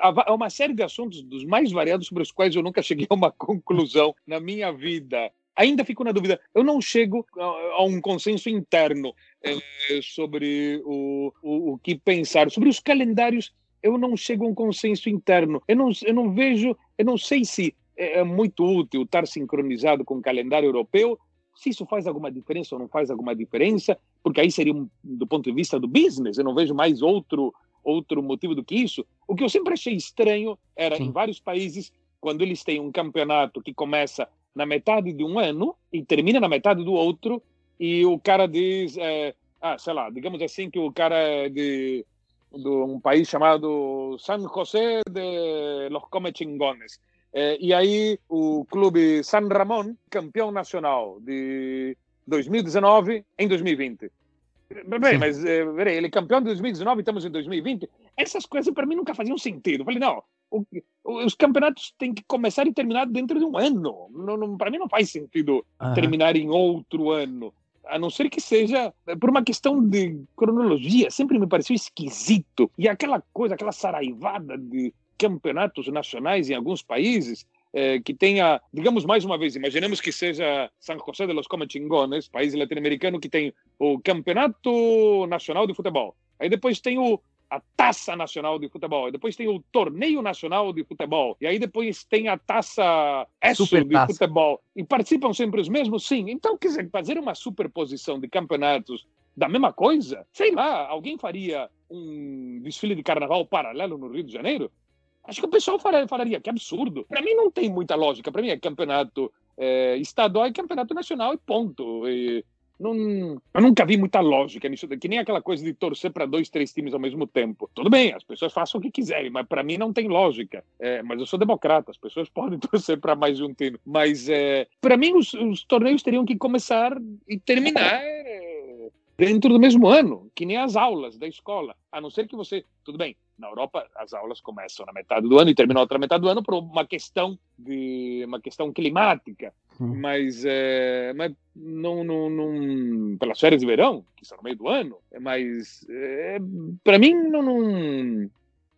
Há uma série de assuntos dos mais variados sobre os quais eu nunca cheguei a uma *laughs* conclusão na minha vida ainda fico na dúvida. Eu não chego a, um consenso interno é, sobre o, o, o, que pensar. Sobre os calendários, eu não chego a um consenso interno. Eu não, eu não vejo, eu não sei se é, é muito útil estar sincronizado com o calendário europeu, se isso faz alguma diferença ou não faz alguma diferença, porque aí seria do ponto de vista do business, eu não vejo mais outro outro motivo do que isso. O que eu sempre achei estranho era Sim. em vários países quando eles têm um campeonato que começa na metade de um ano e termina na metade do outro, e o cara diz, é, ah, sei lá, digamos assim que o cara é de, de um país chamado San José de los Comechingones. É, e aí o clube San Ramón, campeão nacional de 2019 em 2020. Bem, mas é, peraí, ele é campeão de 2019 estamos em 2020. Essas coisas para mim nunca faziam sentido. Eu falei, não, o, os campeonatos têm que começar e terminar dentro de um ano. Não, não para mim não faz sentido uhum. terminar em outro ano. A não ser que seja por uma questão de cronologia. Sempre me pareceu esquisito. E aquela coisa, aquela saraivada de campeonatos nacionais em alguns países, eh, que tenha, digamos mais uma vez, imaginemos que seja San José de los Comechingones, país latino-americano que tem o Campeonato Nacional de Futebol. Aí depois tem o a Taça Nacional de Futebol, depois tem o Torneio Nacional de Futebol, e aí depois tem a Taça ESO de Futebol. E participam sempre os mesmos? Sim. Então, quer dizer, fazer uma superposição de campeonatos da mesma coisa? Sei lá, alguém faria um desfile de carnaval paralelo no Rio de Janeiro? Acho que o pessoal falaria que absurdo. Para mim não tem muita lógica. Para mim é campeonato é, estadual e campeonato nacional e ponto. E, não, eu nunca vi muita lógica nisso, que nem aquela coisa de torcer para dois, três times ao mesmo tempo. Tudo bem, as pessoas façam o que quiserem, mas para mim não tem lógica. É, mas eu sou democrata, as pessoas *laughs* podem torcer para mais de um time. Mas é, para mim os, os, torneios teriam que começar e terminar é, dentro do mesmo ano, que nem as aulas da escola. A não ser que você, tudo bem, Na Europa, as aulas começam na metade do ano e terminam na outra metade do ano por uma questão de uma questão climática. Hum. Mas, é, mas não, não, não, pelas férias de verão, que são no meio do ano, mas é, para mim não, não,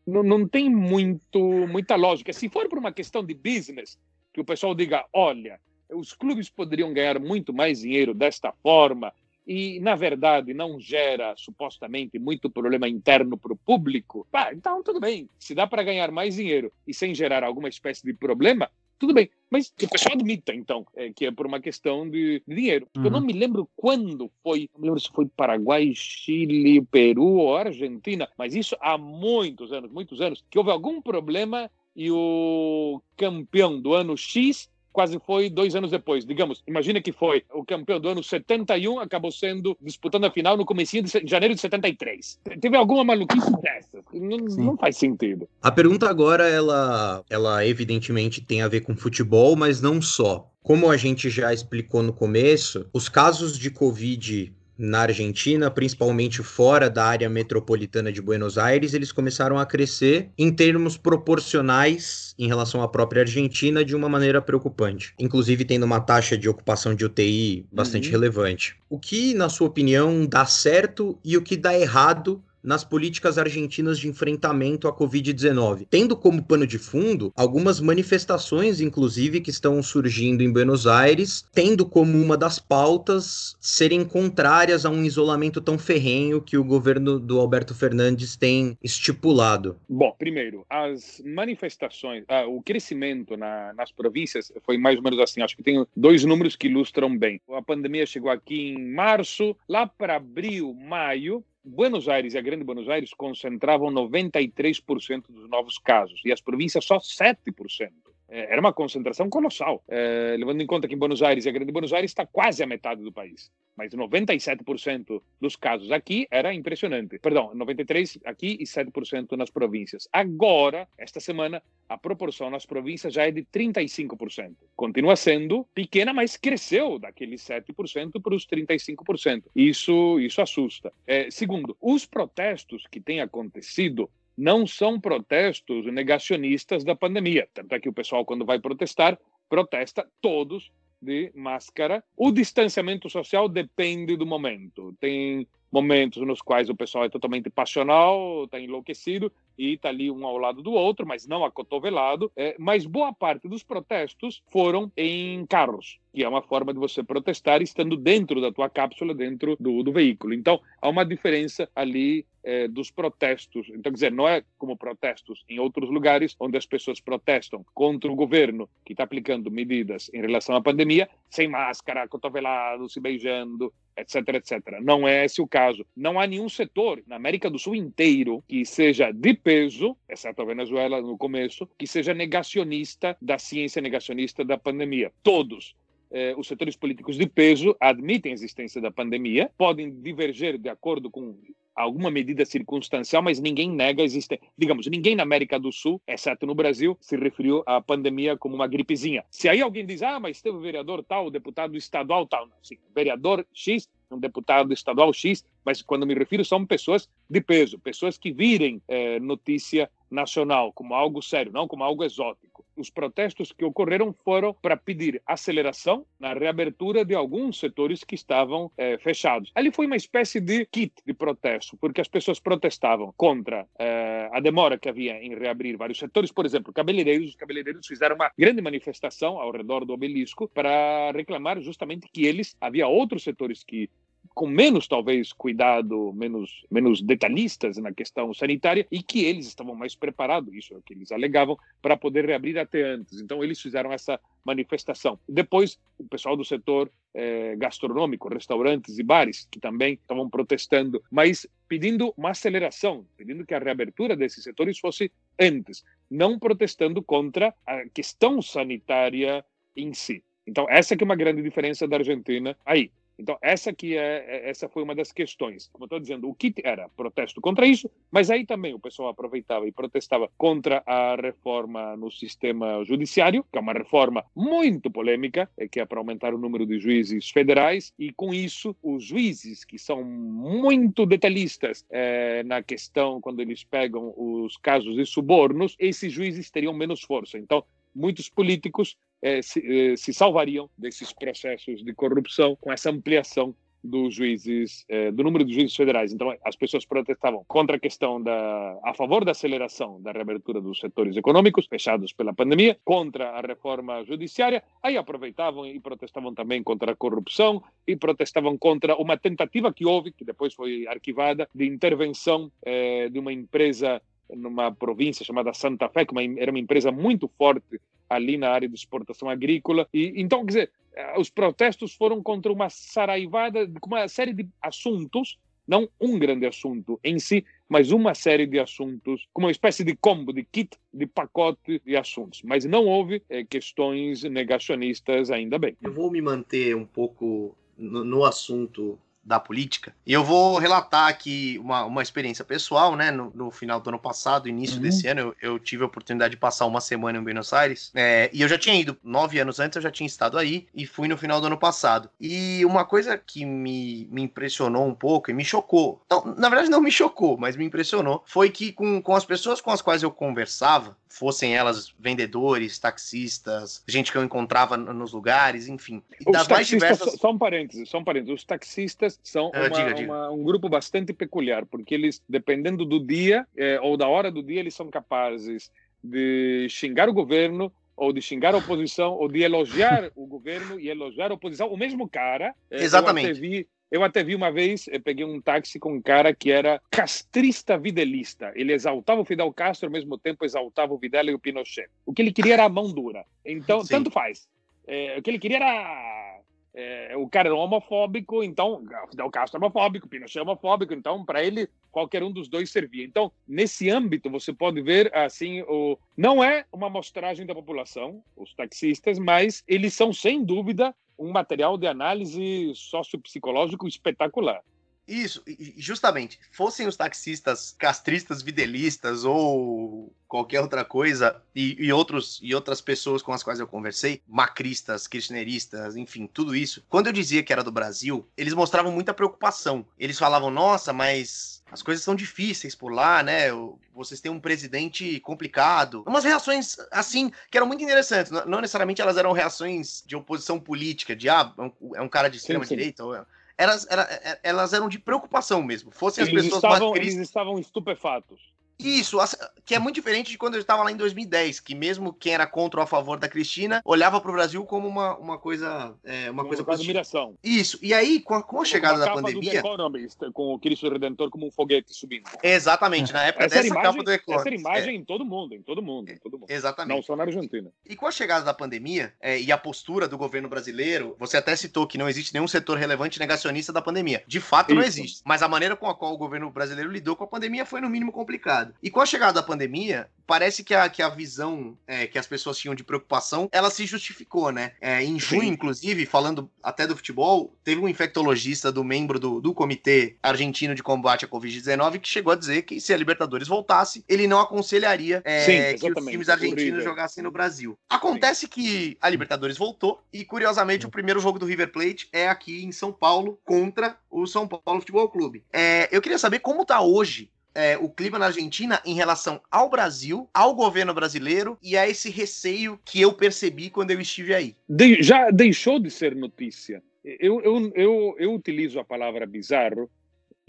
não, não tem muito, muita lógica. Se for por uma questão de business, que o pessoal diga, olha, os clubes poderiam ganhar muito mais dinheiro desta forma, e, na verdade, não gera supostamente muito problema interno para o público, pá, então tudo bem. Se dá para ganhar mais dinheiro e sem gerar alguma espécie de problema, tudo bem. Mas que o pessoal admita, então, é, que é por uma questão de, de dinheiro. Uhum. Eu não me lembro quando foi, não me lembro se foi Paraguai, Chile, Peru ou Argentina, mas isso há muitos anos, muitos anos, que houve algum problema e o campeão do ano X quase foi dois anos depois. Digamos, imagina que foi o campeão do ano 71, acabou sendo disputando a final no começo de janeiro de 73. Teve alguma maluquice dessa? Não, não, faz sentido. A pergunta agora, ela, ela evidentemente tem a ver com futebol, mas não só. Como a gente já explicou no começo, os casos de Covid na Argentina, principalmente fora da área metropolitana de Buenos Aires, eles começaram a crescer em termos proporcionais em relação à própria Argentina de uma maneira preocupante, inclusive tendo uma taxa de ocupação de UTI bastante uhum. relevante. O que, na sua opinião, dá certo e o que dá errado nas políticas argentinas de enfrentamento à Covid-19, tendo como pano de fundo algumas manifestações, inclusive, que estão surgindo em Buenos Aires, tendo como uma das pautas serem contrárias a um isolamento tão ferrenho que o governo do Alberto Fernandes tem estipulado. Bom, primeiro, as manifestações, ah, o crescimento na, nas províncias foi mais ou menos assim. Acho que tem dois números que ilustram bem. A pandemia chegou aqui em março, lá para abril, maio, Buenos Aires e a Grande Buenos Aires concentravam 93% dos novos casos e as províncias só 7%. É, era uma concentração colossal, é, levando em conta que Buenos Aires e a Grande Buenos Aires está quase a metade do país. Mas 97% dos casos aqui era impressionante. Perdão, 93% aqui e 7% nas províncias. Agora, esta semana, a proporção nas províncias já é de 35%. Continua sendo pequena, mas cresceu daqueles 7% para os 35%. Isso, isso assusta. É, segundo, os protestos que têm acontecido não são protestos negacionistas da pandemia. Tanto é que o pessoal, quando vai protestar, protesta todos de máscara. O distanciamento social depende do momento. Tem momentos nos quais o pessoal é totalmente passional, está enlouquecido e está ali um ao lado do outro, mas não acotovelado. É, mas boa parte dos protestos foram em carros, que é uma forma de você protestar estando dentro da tua cápsula, dentro do, do veículo. Então, há uma diferença ali é, dos protestos. Então, quer dizer, não é como protestos em outros lugares, onde as pessoas protestam contra o governo que está aplicando medidas em relação à pandemia, sem máscara, acotovelado, se beijando, etc, etc. Não é esse o caso. Não há nenhum setor na América do Sul inteiro que seja de peso, exceto a Venezuela no começo, que seja negacionista da ciência, negacionista da pandemia. Todos. Eh, os setores políticos de peso admitem a existência da pandemia, podem diverger de acordo com alguma medida circunstancial, mas ninguém nega existe, digamos, ninguém na América do Sul, exceto no Brasil, se referiu à pandemia como uma gripezinha. Se aí alguém diz, ah, mas teve o vereador tal, o deputado estadual tal, não, sim, vereador X, um deputado estadual X, mas quando me refiro são pessoas de peso, pessoas que virem é, notícia nacional como algo sério, não como algo exótico. Os protestos que ocorreram foram para pedir aceleração na reabertura de alguns setores que estavam é, fechados. Ali foi uma espécie de kit de protesto, porque as pessoas protestavam contra é, a demora que havia em reabrir vários setores. Por exemplo, cabeleireiros, os cabeleireiros fizeram uma grande manifestação ao redor do obelisco para reclamar justamente que eles havia outros setores que com menos, talvez, cuidado, menos, menos detalhistas na questão sanitária e que eles estavam mais preparados, isso é o que eles alegavam, para poder reabrir até antes. Então, eles fizeram essa manifestação. Depois, o pessoal do setor eh, gastronômico, restaurantes e bares, que também estavam protestando, mas pedindo uma aceleração, pedindo que a reabertura desses setores fosse antes, não protestando contra a questão sanitária em si. Então, essa que é uma grande diferença da Argentina aí. Então, essa que é, é essa foi uma das questões. Como eu estou dizendo, o que era protesto contra isso, mas aí também o pessoal aproveitava e protestava contra a reforma no sistema judiciário, que é uma reforma muito polêmica, é que é para aumentar o número de juízes federais, e com isso, os juízes, que são muito detalhistas é, na questão, quando eles pegam os casos de subornos, esses juízes teriam menos força. Então, muitos políticos eh, se, eh, se, salvariam desses processos de corrupção com essa ampliação dos juízes, eh, do número de juízes federais. Então, as pessoas protestavam contra a questão da, a favor da aceleração da reabertura dos setores econômicos fechados pela pandemia, contra a reforma judiciária. Aí aproveitavam e protestavam também contra a corrupção e protestavam contra uma tentativa que houve, que depois foi arquivada, de intervenção de uma empresa numa província chamada Santa Fé, que era uma empresa muito forte ali na área de exportação agrícola. E então, quer dizer, eh, os protestos foram contra uma saraivada, uma série de assuntos, não um grande assunto em si, mas uma série de assuntos, como uma espécie de combo, de kit, de pacote de assuntos. Mas não houve é, questões negacionistas, ainda bem. Eu vou me manter um pouco no, no assunto da política. E eu vou relatar aqui uma, uma experiência pessoal, né? No, no final do ano passado, início uhum. desse ano, eu, eu, tive a oportunidade de passar uma semana em Buenos Aires. É, e eu já tinha ido, nove anos antes, eu já tinha estado aí e fui no final do ano passado. E uma coisa que me, me impressionou um pouco e me chocou, não, na verdade não me chocou, mas me impressionou, foi que com, com as pessoas com as quais eu conversava, fossem elas vendedores, taxistas, gente que eu encontrava nos lugares, enfim. Das mais diversas... Só um parênteses, só um parênteses. Os taxistas são ah, uma, diga, diga. Uma, um grupo bastante peculiar, porque eles, dependendo do dia é, ou da hora do dia, eles são capazes de xingar o governo, ou de xingar a oposição, ou de elogiar *laughs* o governo e elogiar a oposição. O mesmo cara. É, Exatamente. Eu até vi eu até vi uma vez, eu peguei um táxi com um cara que era castrista videlista. Ele exaltava o Fidel Castro ao mesmo tempo exaltava o Videla e o Pinochet. O que ele queria era a mão dura. Então, Sim. tanto faz. É, o que ele queria era é, o cara era homofóbico, então Fidel Castro é homofóbico, Pinochet é homofóbico, então para ele qualquer um dos dois servia. Então nesse âmbito você pode ver assim o não é uma amostragem da população, os taxistas, mas eles são sem dúvida um material de análise sociopsicológico espetacular. Isso, justamente. Fossem os taxistas castristas, videlistas ou qualquer outra coisa, e, e, outros, e outras pessoas com as quais eu conversei, macristas, kirchneristas, enfim, tudo isso. Quando eu dizia que era do Brasil, eles mostravam muita preocupação. Eles falavam, nossa, mas as coisas são difíceis por lá, né? Vocês têm um presidente complicado. Umas reações, assim, que eram muito interessantes. Não necessariamente elas eram reações de oposição política, de, ah, é um é cara de extrema-direita, elas, é, elas eram de preocupação mesmo. Fossem as pessoas estavam, mais... Eles estavam estupefatos. Isso, que é muito diferente de quando eu estava lá em 2010, que mesmo quem era contra ou a favor da Cristina olhava para o Brasil como uma, uma coisa é, uma, coisa positiva. admiração. Isso, e aí com a, com a chegada da pandemia... com o Cristo Redentor como um foguete subindo. Exatamente, na época essa dessa imagem, capa do Economist. Essa imagem é. em todo mundo, em todo mundo, em todo mundo. Exatamente. Não só na Argentina. E com a chegada da pandemia é, e a postura do governo brasileiro, você até citou que não existe nenhum setor relevante negacionista da pandemia. De fato, Isso. não existe. Mas a maneira com a qual o governo brasileiro lidou com a pandemia foi no mínimo complicado. E com a chegada da pandemia, parece que a, que a visão é, que as pessoas tinham de preocupação, ela se justificou, né? É, em junho, Sim. inclusive, falando até do futebol, teve um infectologista do membro do, do Comitê Argentino de Combate à Covid-19 que chegou a dizer que se a Libertadores voltasse, ele não aconselharia é, Sim, que os times argentinos jogassem no Brasil. Acontece Sim. que a Libertadores voltou e, curiosamente, o primeiro jogo do River Plate é aqui em São Paulo contra o São Paulo Futebol Clube. É, eu queria saber como tá hoje é, o clima na Argentina em relação ao Brasil, ao governo brasileiro e a esse receio que eu percebi quando eu estive aí. De, já deixou de ser notícia. Eu, eu, eu, eu utilizo a palavra bizarro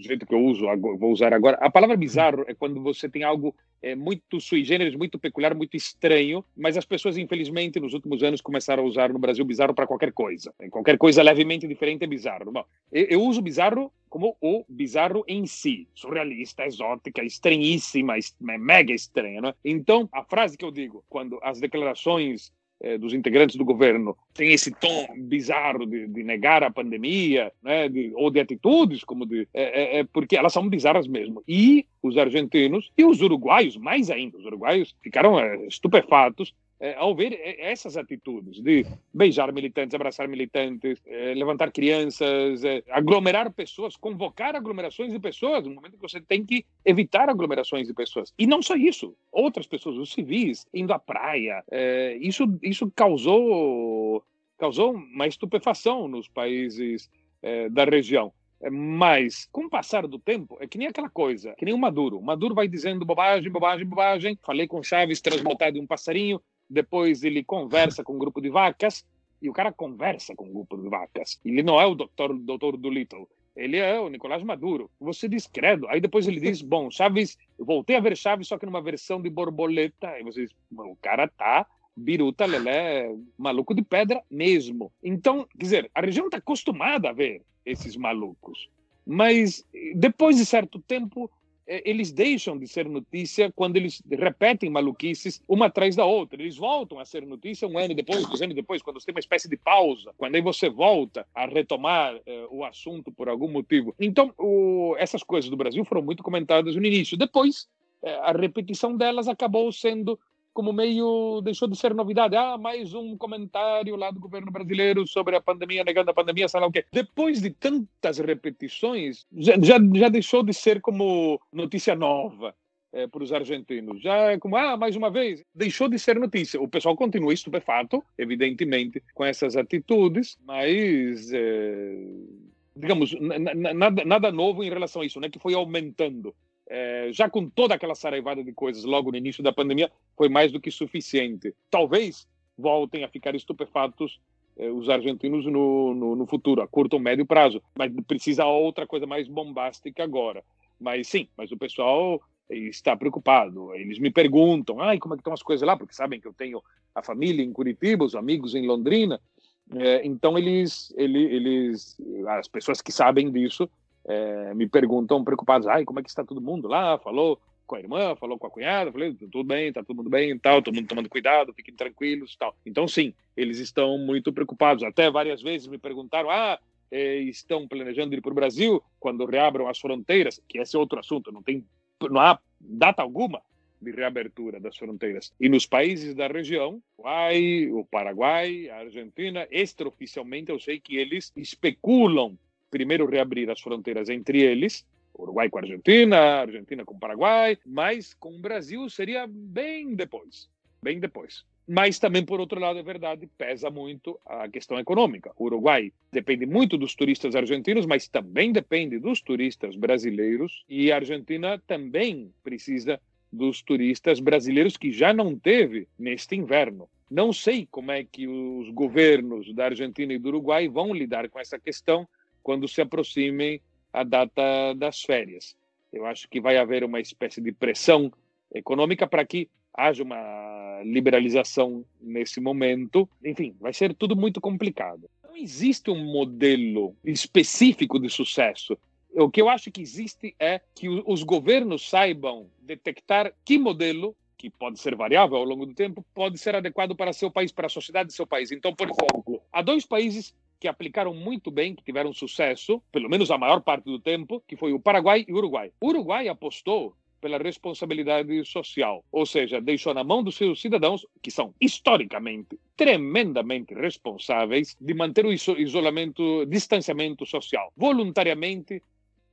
do jeito que eu uso, vou usar agora. A palavra bizarro é quando você tem algo é, muito sui generis, muito peculiar, muito estranho, mas as pessoas, infelizmente, nos últimos anos começaram a usar no Brasil bizarro para qualquer coisa. Qualquer coisa levemente diferente é bizarro. Bom, eu, eu uso bizarro como o bizarro em si, surrealista, exótica, estranhíssima, mega estranha. Né? Então, a frase que eu digo, quando as declarações eh, dos integrantes do governo tem esse tom bizarro de, de negar a pandemia, né, de, ou de atitudes como de é, é, porque elas são bizarras mesmo. E os argentinos e os uruguaios, mais ainda, os uruguaios ficaram é, estupefatos é, ao ver essas atitudes de beijar militantes, abraçar militantes, é, levantar crianças, é, aglomerar pessoas, convocar aglomerações de pessoas, no momento que você tem que evitar aglomerações de pessoas. E não só isso, outras pessoas, os civis, indo à praia, é, isso, isso causou, causou uma estupefação nos países é, da região. Mas, com o passar do tempo, é que nem aquela coisa, que nem o Maduro. O Maduro vai dizendo bobagem, bobagem, bobagem. Falei com Chaves, transmutado de um passarinho. Depois ele conversa com um grupo de vacas. E o cara conversa com um grupo de vacas. Ele não é o doutor, doutor Dolittle. Ele é o Nicolás Maduro. Você diz credo. Aí depois ele diz: Bom, Chaves, voltei a ver Chaves, só que numa versão de borboleta. Aí você diz: O cara tá biruta, lelé, maluco de pedra mesmo. Então, quer dizer, a região está acostumada a ver esses malucos. Mas depois de certo tempo, eles deixam de ser notícia quando eles repetem maluquices uma atrás da outra. Eles voltam a ser notícia um ano depois, dois anos depois, quando você tem uma espécie de pausa, quando aí você volta a retomar eh, o assunto por algum motivo. Então, o, essas coisas do Brasil foram muito comentadas no início. Depois, eh, a repetição delas acabou sendo como meio deixou de ser novidade. Ah, mais um comentário lá do governo brasileiro sobre a pandemia, negando a pandemia, sei lá o quê. Depois de tantas repetições, já, já, já deixou de ser como notícia nova. É, para os argentinos. Já é como, ah, mais uma vez, deixou de ser notícia. O pessoal continua estupefato, evidentemente, com essas atitudes, mas, é, digamos, nada, nada novo em relação a isso, né, que foi aumentando é, já com toda aquela saraivada de coisas logo no início da pandemia, foi mais do que suficiente. Talvez voltem a ficar estupefatos é, os argentinos no, no, no, futuro, a curto ou médio prazo, mas precisa outra coisa mais bombástica agora. Mas sim, mas o pessoal está preocupado. Eles me perguntam, ai, como é que estão as coisas lá? Porque sabem que eu tenho a família em Curitiba, os amigos em Londrina. É, então eles, eles, eles, as pessoas que sabem disso é, me perguntam preocupados, ai, como é que está todo mundo lá? Falou com a irmã, falou com a cunhada, falei, tudo bem, está todo mundo bem, tal, todo mundo tomando cuidado, fiquem tranquilos, tal. Então sim, eles estão muito preocupados. Até várias vezes me perguntaram, ah, é, estão planejando ir para o Brasil quando reabram as fronteiras, que esse é outro assunto, não tem, não há data alguma de reabertura das fronteiras. E nos países da região, o Paraguai, a Argentina, extraoficialmente eu sei que eles especulam primeiro reabrir as fronteiras entre eles, Uruguai com a Argentina, Argentina com o Paraguai, mas com o Brasil seria bem depois, bem depois. Mas também, por outro lado, é verdade, pesa muito a questão econômica. O Uruguai depende muito dos turistas argentinos, mas também depende dos turistas brasileiros. E a Argentina também precisa dos turistas brasileiros que já não teve neste inverno. Não sei como é que os governos da Argentina e do Uruguai vão lidar com essa questão, quando se aproximem a data das férias. Eu acho que vai haver uma espécie de pressão econômica para que haja uma liberalização nesse momento. Enfim, vai ser tudo muito complicado. Não existe um modelo específico de sucesso. O que eu acho que existe é que os governos saibam detectar que modelo que pode ser variável ao longo do tempo, pode ser adequado para seu país, para a sociedade do seu país. Então, por exemplo, há dois países que aplicaram muito bem, que tiveram sucesso, pelo menos a maior parte do tempo, que foi o Paraguai e o Uruguai. O Uruguai apostou pela responsabilidade social, ou seja, deixou na mão dos seus cidadãos, que são historicamente tremendamente responsáveis, de manter o isolamento, distanciamento social. Voluntariamente,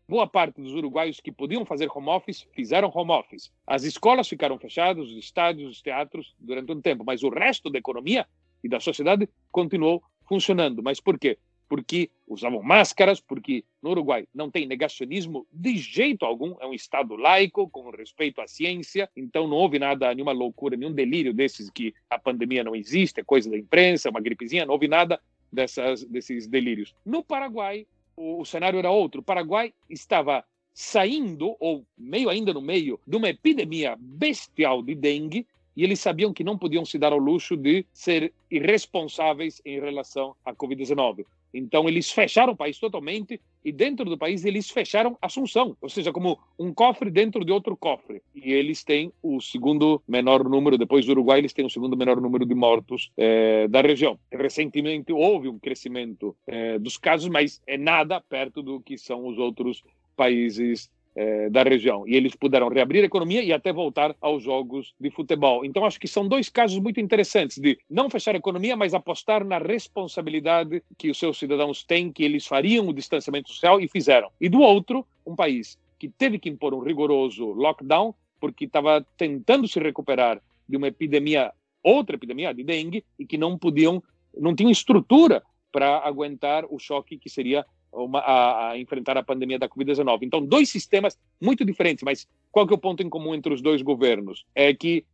boa parte dos uruguaios que podiam fazer home office fizeram home office. As escolas ficaram fechadas, os estádios, os teatros durante um tempo, mas o resto da economia e da sociedade continuou funcionando. Mas por quê? Porque usavam máscaras, porque no Uruguai não tem negacionismo de jeito algum, é um Estado laico, com respeito à ciência, então não houve nada, nenhuma loucura, nenhum delírio desses que a pandemia não existe, é coisa da imprensa, uma gripezinha, não houve nada dessas, desses delírios. No Paraguai, o, o cenário era outro. O Paraguai estava saindo, ou meio ainda no meio, de uma epidemia bestial de dengue, e eles sabiam que não podiam se dar ao luxo de ser irresponsáveis em relação à Covid-19. Então, eles fecharam o país totalmente e, dentro do país, eles fecharam Assunção, ou seja, como um cofre dentro de outro cofre. E eles têm o segundo menor número, depois do Uruguai, eles têm o segundo menor número de mortos é, da região. Recentemente houve um crescimento é, dos casos, mas é nada perto do que são os outros países eh, da região. E eles puderam reabrir a economia e até voltar aos jogos de futebol. Então, acho que são dois casos muito interessantes de não fechar a economia, mas apostar na responsabilidade que os seus cidadãos têm, que eles fariam o distanciamento social e fizeram. E do outro, um país que teve que impor um rigoroso lockdown porque estava tentando se recuperar de uma epidemia, outra epidemia de dengue, e que não podiam, não tinham estrutura para aguentar o choque que seria uma, a, a, enfrentar a pandemia da Covid-19. Então, dois sistemas muito diferentes, mas qual que é o ponto em comum entre os dois governos? É que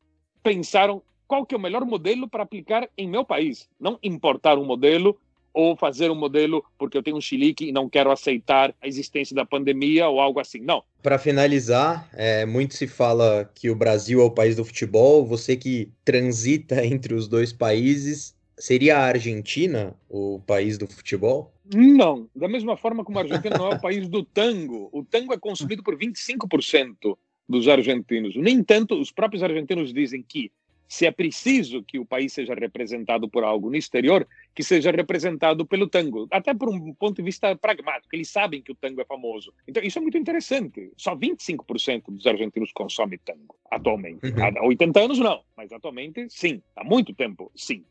pensaram qual que é o melhor modelo para aplicar em meu país, não importar um modelo ou fazer um modelo porque eu tenho um chilique e não quero aceitar a existência da pandemia ou algo assim. Não. Para finalizar, é, muito se fala que o Brasil é o país do futebol. Você que transita *laughs* entre os dois países, seria a Argentina o país do futebol? Não. Da mesma forma como a Argentina não é o país do tango. O tango é consumido por 25% dos argentinos. No entanto, os próprios argentinos dizem que se é preciso que o país seja representado por algo no exterior, que seja representado pelo tango, até por um ponto de vista pragmático. Eles sabem que o tango é famoso. Então, isso é muito interessante. Só 25% dos argentinos consomem tango atualmente. Uhum. Há 80 anos, não, mas atualmente, sim. Há muito tempo, sim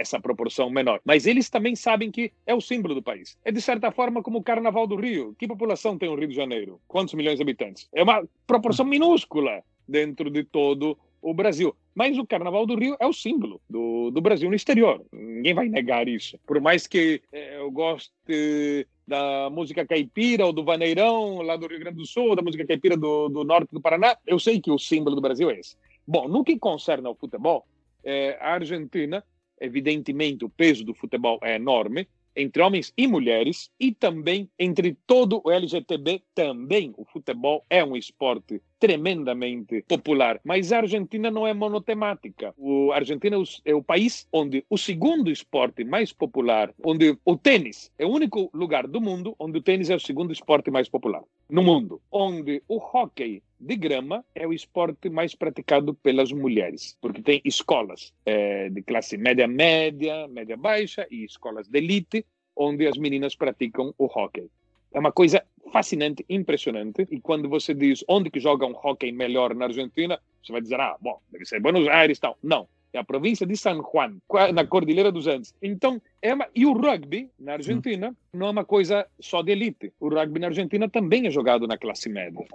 essa proporção menor. Mas eles também sabem que é o símbolo do país. É de certa forma como o Carnaval do Rio. Que população tem o Rio de Janeiro? Quantos milhões de habitantes? É uma proporção minúscula dentro de todo o Brasil. Mas o Carnaval do Rio é o símbolo do, do Brasil no exterior. Ninguém vai negar isso. Por mais que é, eu goste da música caipira ou do vaneirão lá do Rio Grande do Sul, da música caipira do, do norte do Paraná, eu sei que o símbolo do Brasil é esse. Bom, no que concerne ao futebol, é, a Argentina, evidentemente, o peso do futebol é enorme, entre homens e mulheres e também entre todo o LGTB também o futebol é um esporte tremendamente popular, mas a Argentina não é monotemática. O a Argentina é o país onde o segundo esporte mais popular, onde o tênis é o único lugar do mundo onde o tênis é o segundo esporte mais popular no mundo, onde o hockey de grama é o esporte mais praticado pelas mulheres, porque tem escolas é, de classe média média, média baixa e escolas de elite onde as meninas praticam o hockey. É uma coisa fascinante, impressionante. E quando você diz onde que joga um hockey melhor na Argentina, você vai dizer, ah, bom, deve ser Buenos Aires e tal. Não, é a província de San Juan, na Cordilheira dos Andes. Então, é uma... e o rugby na Argentina não é uma coisa só de elite. O rugby na Argentina também é jogado na classe média.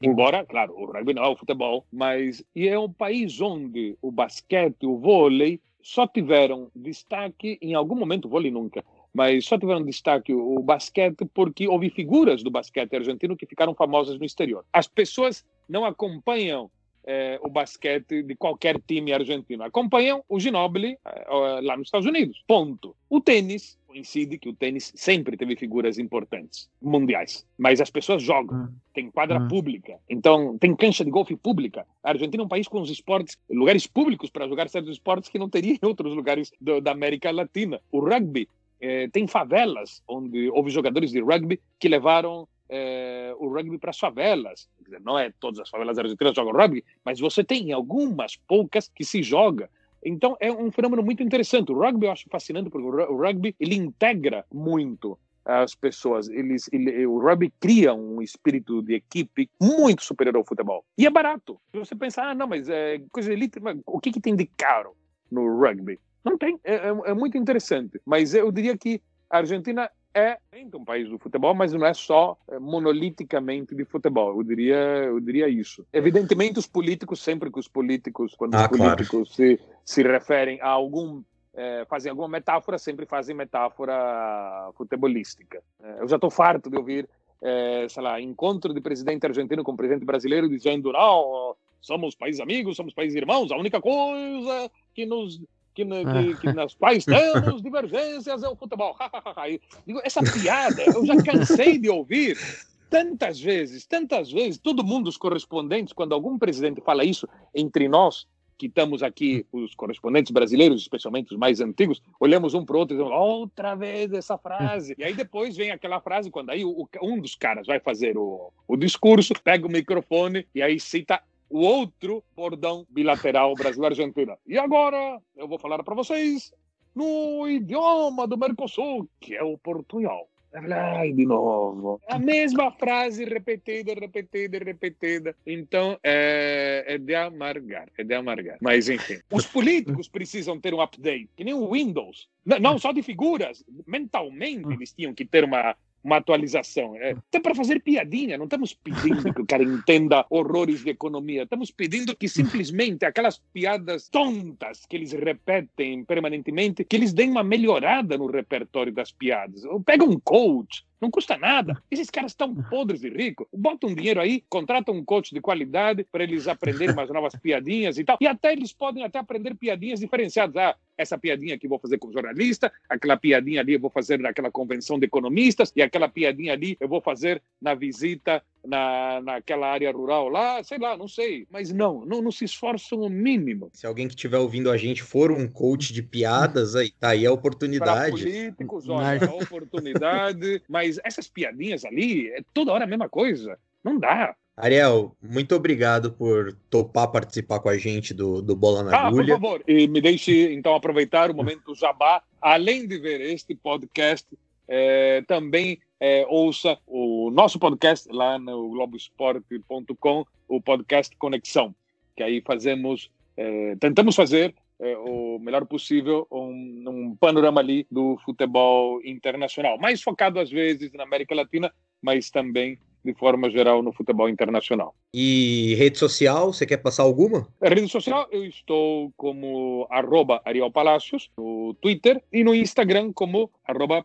Embora, claro, o rugby não é o futebol, mas e é um país onde o basquete, o vôlei só tiveram destaque em algum momento, o vôlei nunca, mas só tiveram destaque o, o basquete porque houve figuras do basquete argentino que ficaram famosas no exterior. As pessoas não acompanham é, o basquete de qualquer time argentino. Acompanham o Ginóbili é, lá nos Estados Unidos. Ponto. O tênis coincide que o tênis sempre teve figuras importantes, mundiais. Mas as pessoas jogam, hum. tem quadra hum. pública, então tem cancha de golfe pública. A Argentina é um país com os esportes, lugares públicos para jogar certos esportes que não teria em outros lugares do, da América Latina. O rugby é, tem favelas onde houve jogadores de rugby que levaram é, o rugby para as favelas. Não é todas as favelas argentinas jogam rugby, mas você tem algumas poucas que se joga. Então é um fenômeno muito interessante. O rugby eu acho fascinante porque o rugby ele integra muito as pessoas. Eles, ele, o rugby cria um espírito de equipe muito superior ao futebol. E é barato. Você pensar, ah, não, mas é coisa elite, o que, que tem de caro no rugby? Não tem. É, é, é muito interessante. Mas eu diria que a Argentina é um país do futebol, mas não é só é, monoliticamente de futebol. Eu diria, eu diria isso. Evidentemente, os políticos, sempre que os políticos, quando ah, os políticos claro. se, se referem a algum é, fazem alguma metáfora, sempre fazem metáfora futebolística. É, eu já estou farto de ouvir, é, sei lá, encontro de presidente argentino com presidente brasileiro dizendo: não, somos países amigos, somos países irmãos, a única coisa que nos que, que, que nas quais temos divergências é o futebol. Digo, essa piada eu já cansei de ouvir tantas vezes, tantas vezes. Todo mundo, os correspondentes, quando algum presidente fala isso entre nós, que estamos aqui, os correspondentes brasileiros, especialmente os mais antigos, olhamos um para o outro e dizemos, outra vez essa frase. E aí depois vem aquela frase, quando aí o, um dos caras vai fazer o, o discurso, pega o microfone e aí cita o outro bordão bilateral Brasil-Argentina. E agora eu vou falar para vocês no idioma do Mercosul, que é o portunhol. Ai, de novo. A mesma frase repetida, repetida, repetida. Então, é, é de amargar, é de amargar. Mas, enfim. Os políticos precisam ter um update, que nem o Windows. Não só de figuras, mentalmente eles tinham que ter uma, uma atualização. É, até para fazer piadinha, não estamos pedindo que o cara entenda horrores de economia, estamos pedindo que simplesmente aquelas piadas tontas que eles repetem permanentemente, que eles deem uma melhorada no repertório das piadas. Ou pega um coach, não custa nada. *laughs* Esses caras estão podres de rico. Bota um dinheiro aí, contrata um coach de qualidade para eles aprenderem umas novas piadinhas e tal. E até eles podem até aprender piadinhas diferenciadas. Ah, essa piadinha que eu vou fazer com jornalista, aquela piadinha ali eu vou fazer naquela convenção de economistas, e aquela piadinha ali eu vou fazer na visita na, naquela área rural lá, sei lá, não sei. Mas não, não, não se esforçam o mínimo. Se alguém que estiver ouvindo a gente for um coach de piadas, aí tá aí a oportunidade. Para políticos, olha, a oportunidade. Mas essas piadinhas ali, é toda hora a mesma coisa. Não dá. Ariel, muito obrigado por topar participar com a gente do, do Bola na ah, Agulha. Por favor, e me deixe então aproveitar o momento jabá. Além de ver este podcast, é, também é, ouça o nosso podcast lá no globoesporte.com, o podcast Conexão, que aí fazemos, é, tentamos fazer é, o melhor possível um, um, panorama ali do futebol internacional, mais focado às vezes na América Latina, mas também de forma geral no futebol internacional. E rede social, você quer passar alguma? A rede social, eu estou como arroba Ariel Palacios, no Twitter e no Instagram como arroba.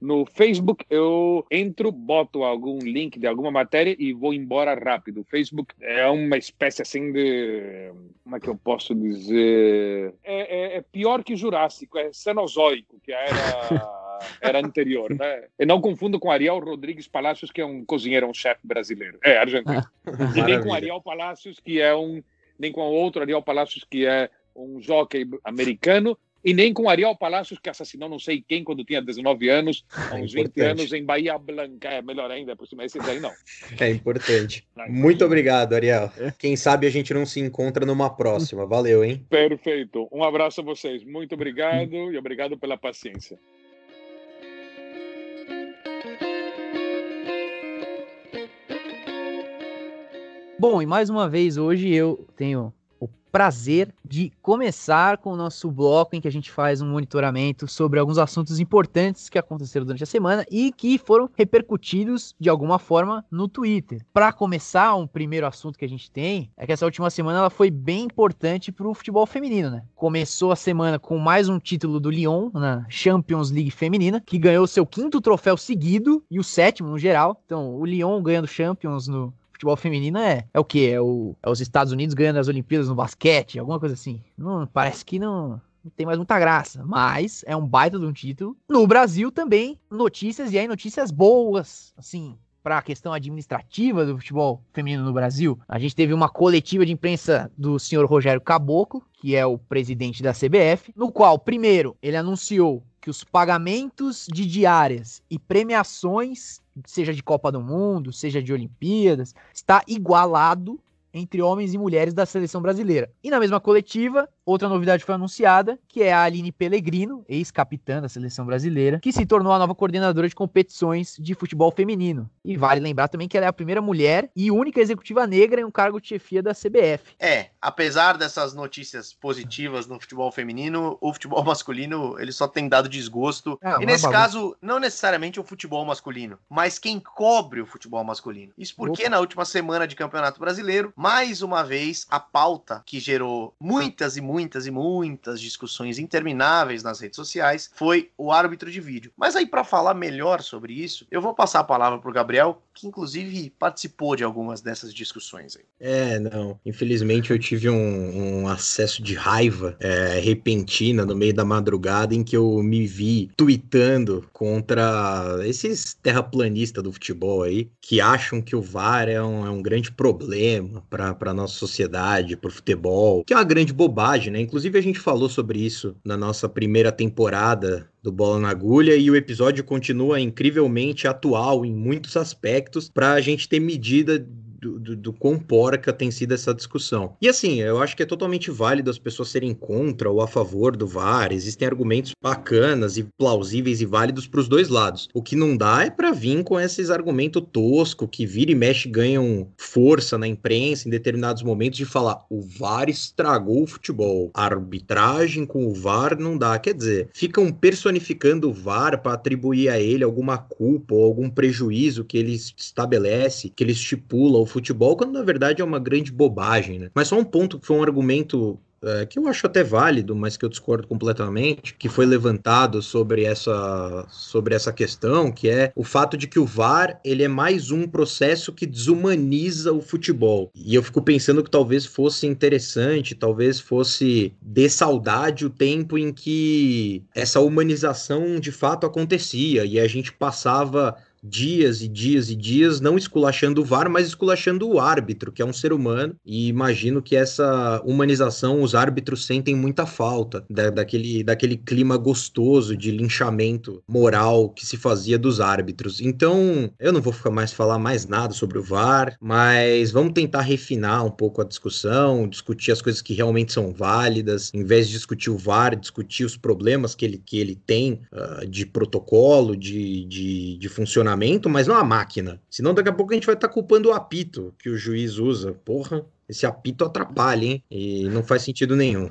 No Facebook eu entro, boto algum link de alguma matéria e vou embora rápido. O Facebook é uma espécie assim de... como é que eu posso dizer? É, é, é pior que Jurássico, é Cenozoico, que era... *laughs* era anterior, né? Eu não confundo com Ariel Rodrigues Palacios, que é um cozinheiro, um chefe brasileiro. É, argentino. *laughs* e nem com Ariel Palacios, que é um. Nem com outro Ariel Palacios, que é um jockey americano. E nem com Ariel Palacios, que assassinou não sei quem quando tinha 19 anos, há uns é 20 anos, em Bahia Blanca. É melhor ainda, por cima, esse daí não. É importante. *laughs* Muito obrigado, Ariel. Quem sabe a gente não se encontra numa próxima. Valeu, hein? Perfeito. Um abraço a vocês. Muito obrigado e obrigado pela paciência. Bom, e mais uma vez hoje eu tenho prazer de começar com o nosso bloco em que a gente faz um monitoramento sobre alguns assuntos importantes que aconteceram durante a semana e que foram repercutidos de alguma forma no Twitter. Para começar, um primeiro assunto que a gente tem é que essa última semana ela foi bem importante para o futebol feminino, né? Começou a semana com mais um título do Lyon na Champions League feminina, que ganhou seu quinto troféu seguido e o sétimo no geral. Então, o Lyon ganhando Champions no futebol feminino é, é o quê? É, o, é os Estados Unidos ganhando as Olimpíadas no basquete, alguma coisa assim. Não, parece que não, não tem mais muita graça, mas é um baita de um título. No Brasil também, notícias, e aí notícias boas, assim, para a questão administrativa do futebol feminino no Brasil. A gente teve uma coletiva de imprensa do senhor Rogério Caboclo, que é o presidente da CBF, no qual, primeiro, ele anunciou que os pagamentos de diárias e premiações, seja de Copa do Mundo, seja de Olimpíadas, está igualado entre homens e mulheres da seleção brasileira. E na mesma coletiva, Outra novidade foi anunciada, que é a Aline Pellegrino, ex-capitã da seleção brasileira, que se tornou a nova coordenadora de competições de futebol feminino. E vale lembrar também que ela é a primeira mulher e única executiva negra em um cargo de chefia da CBF. É, apesar dessas notícias positivas no futebol feminino, o futebol *laughs* masculino ele só tem dado desgosto. Ah, e nesse caso, não necessariamente o futebol masculino, mas quem cobre o futebol masculino. Isso porque Opa. na última semana de Campeonato Brasileiro, mais uma vez, a pauta que gerou muitas e muitas muitas e muitas discussões intermináveis nas redes sociais foi o árbitro de vídeo. Mas aí, para falar melhor sobre isso, eu vou passar a palavra para o Gabriel, que inclusive participou de algumas dessas discussões aí. É, não. Infelizmente eu tive um, um acesso de raiva é, repentina no meio da madrugada em que eu me vi tweetando contra esses terraplanistas do futebol aí, que acham que o VAR é um, é um grande problema para a nossa sociedade, para o futebol, que é uma grande bobagem né? Inclusive a gente falou sobre isso na nossa primeira temporada do Bola na Agulha e o episódio continua incrivelmente atual em muitos aspectos para a gente ter medida do, do, quão porca tem sido essa discussão. E assim, eu acho que é totalmente válido as pessoas serem contra ou a favor do VAR. Existem argumentos bacanas e plausíveis e válidos para os dois lados. O que não dá é para vir com esses argumentos tosco que vira e mexe ganham força na imprensa em determinados momentos de falar o VAR estragou o futebol. A arbitragem com o VAR não dá. Quer dizer, ficam personificando o VAR para atribuir a ele alguma culpa ou algum prejuízo que ele estabelece, que ele estipula o futebol, quando na verdade é uma grande bobagem, né? Mas só um ponto que foi um argumento é, que eu acho até válido, mas que eu discordo completamente, que foi levantado sobre essa, sobre essa questão, que é o fato de que o VAR ele é mais um processo que desumaniza o futebol. E eu fico pensando que talvez fosse interessante, talvez fosse de saudade o tempo em que essa humanização de fato acontecia e a gente passava dias e dias e dias, não esculachando o VAR, mas esculachando o árbitro, que é um ser humano. E imagino que essa humanização os árbitros sentem muita falta da, daquele, daquele clima gostoso de linchamento moral que se fazia dos árbitros. Então, eu não vou ficar mais falar mais nada sobre o VAR, mas vamos tentar refinar um pouco a discussão, discutir as coisas que realmente são válidas, em vez de discutir o VAR, discutir os problemas que ele, que ele tem uh, de protocolo, de, de, de funcionamento funcionamento, mas não a máquina. Senão daqui a pouco a gente vai estar tá culpando o apito que o juiz usa. Porra, esse apito atrapalha, hein? E não faz sentido nenhum.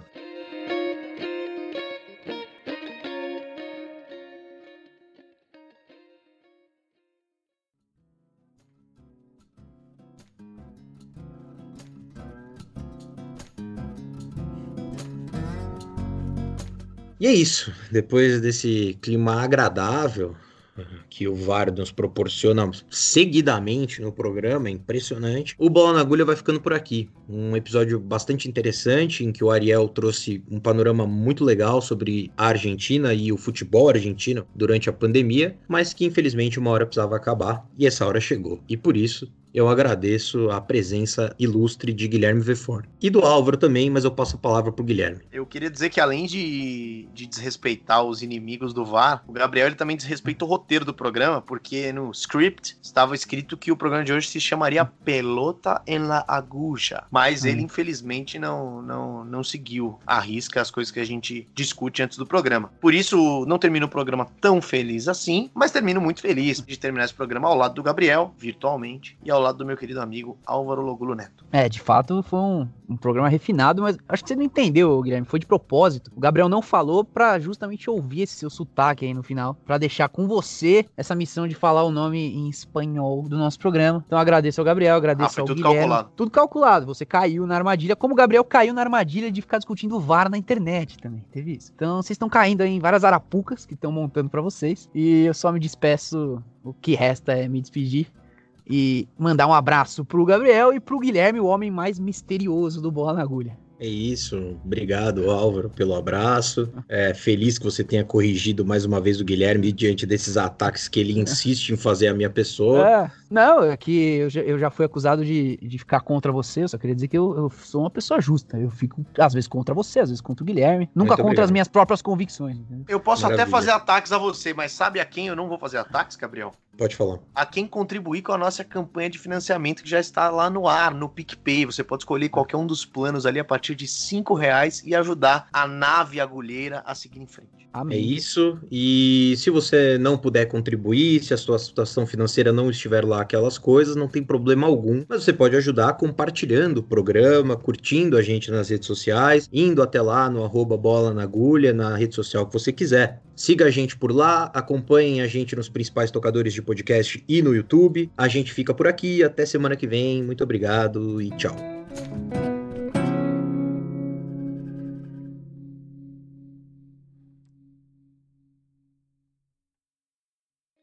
E é isso. Depois desse clima agradável, que o VAR nos proporciona seguidamente no programa, é impressionante. O Bola na Agulha vai ficando por aqui. Um episódio bastante interessante em que o Ariel trouxe um panorama muito legal sobre a Argentina e o futebol argentino durante a pandemia, mas que infelizmente uma hora precisava acabar e essa hora chegou. E por isso eu agradeço a presença ilustre de Guilherme Vefor. E do Álvaro também, mas eu passo a palavra pro Guilherme. Eu queria dizer que além de, de desrespeitar os inimigos do VAR, o Gabriel ele também desrespeita o roteiro do programa, porque no script estava escrito que o programa de hoje se chamaria Pelota en la Aguja. Mas hum. ele, infelizmente, não, não, não seguiu a risca as coisas que a gente discute antes do programa. Por isso, não termino o programa tão feliz assim, mas termino muito feliz de terminar esse programa ao lado do Gabriel, virtualmente, e ao ao lado do meu querido amigo Álvaro Logulo Neto. É, de fato foi um, um programa refinado, mas acho que você não entendeu, Guilherme. Foi de propósito. O Gabriel não falou para justamente ouvir esse seu sotaque aí no final, para deixar com você essa missão de falar o nome em espanhol do nosso programa. Então agradeço ao Gabriel, agradeço ah, ao tudo Guilherme. Calculado. Tudo calculado. Você caiu na armadilha, como o Gabriel caiu na armadilha de ficar discutindo o VAR na internet também. Teve isso. Então vocês estão caindo aí em várias arapucas que estão montando para vocês. E eu só me despeço. O que resta é me despedir e mandar um abraço pro Gabriel e pro Guilherme, o homem mais misterioso do Bola na Agulha. É isso. Obrigado, Álvaro, pelo abraço. É, feliz que você tenha corrigido mais uma vez o Guilherme diante desses ataques que ele insiste em fazer à minha pessoa. É, não, é que eu já, eu já fui acusado de, de ficar contra você. Eu só queria dizer que eu, eu, sou uma pessoa justa. Eu fico, às vezes, contra você, às vezes contra o Guilherme. Nunca Muito contra obrigado. as minhas próprias convicções. Entendeu? Eu posso Maravilha. até fazer ataques a você, mas sabe a quem eu não vou fazer ataques, Gabriel? Pode falar. A quem contribuir com a nossa campanha de financiamento que já está lá no ar, no PicPay. Você pode escolher qualquer um dos planos ali a partir de cinco reais e ajudar a nave agulheira a seguir em frente. Amém. É isso. E se você não puder contribuir, se a sua situação financeira não estiver lá aquelas coisas, não tem problema algum. Mas você pode ajudar compartilhando o programa, curtindo a gente nas redes sociais, indo até lá no arroba bola na agulha, na rede social que você quiser. Siga a gente por lá, acompanhem a gente nos principais tocadores de podcast e no YouTube. A gente fica por aqui, até semana que vem. Muito obrigado e tchau.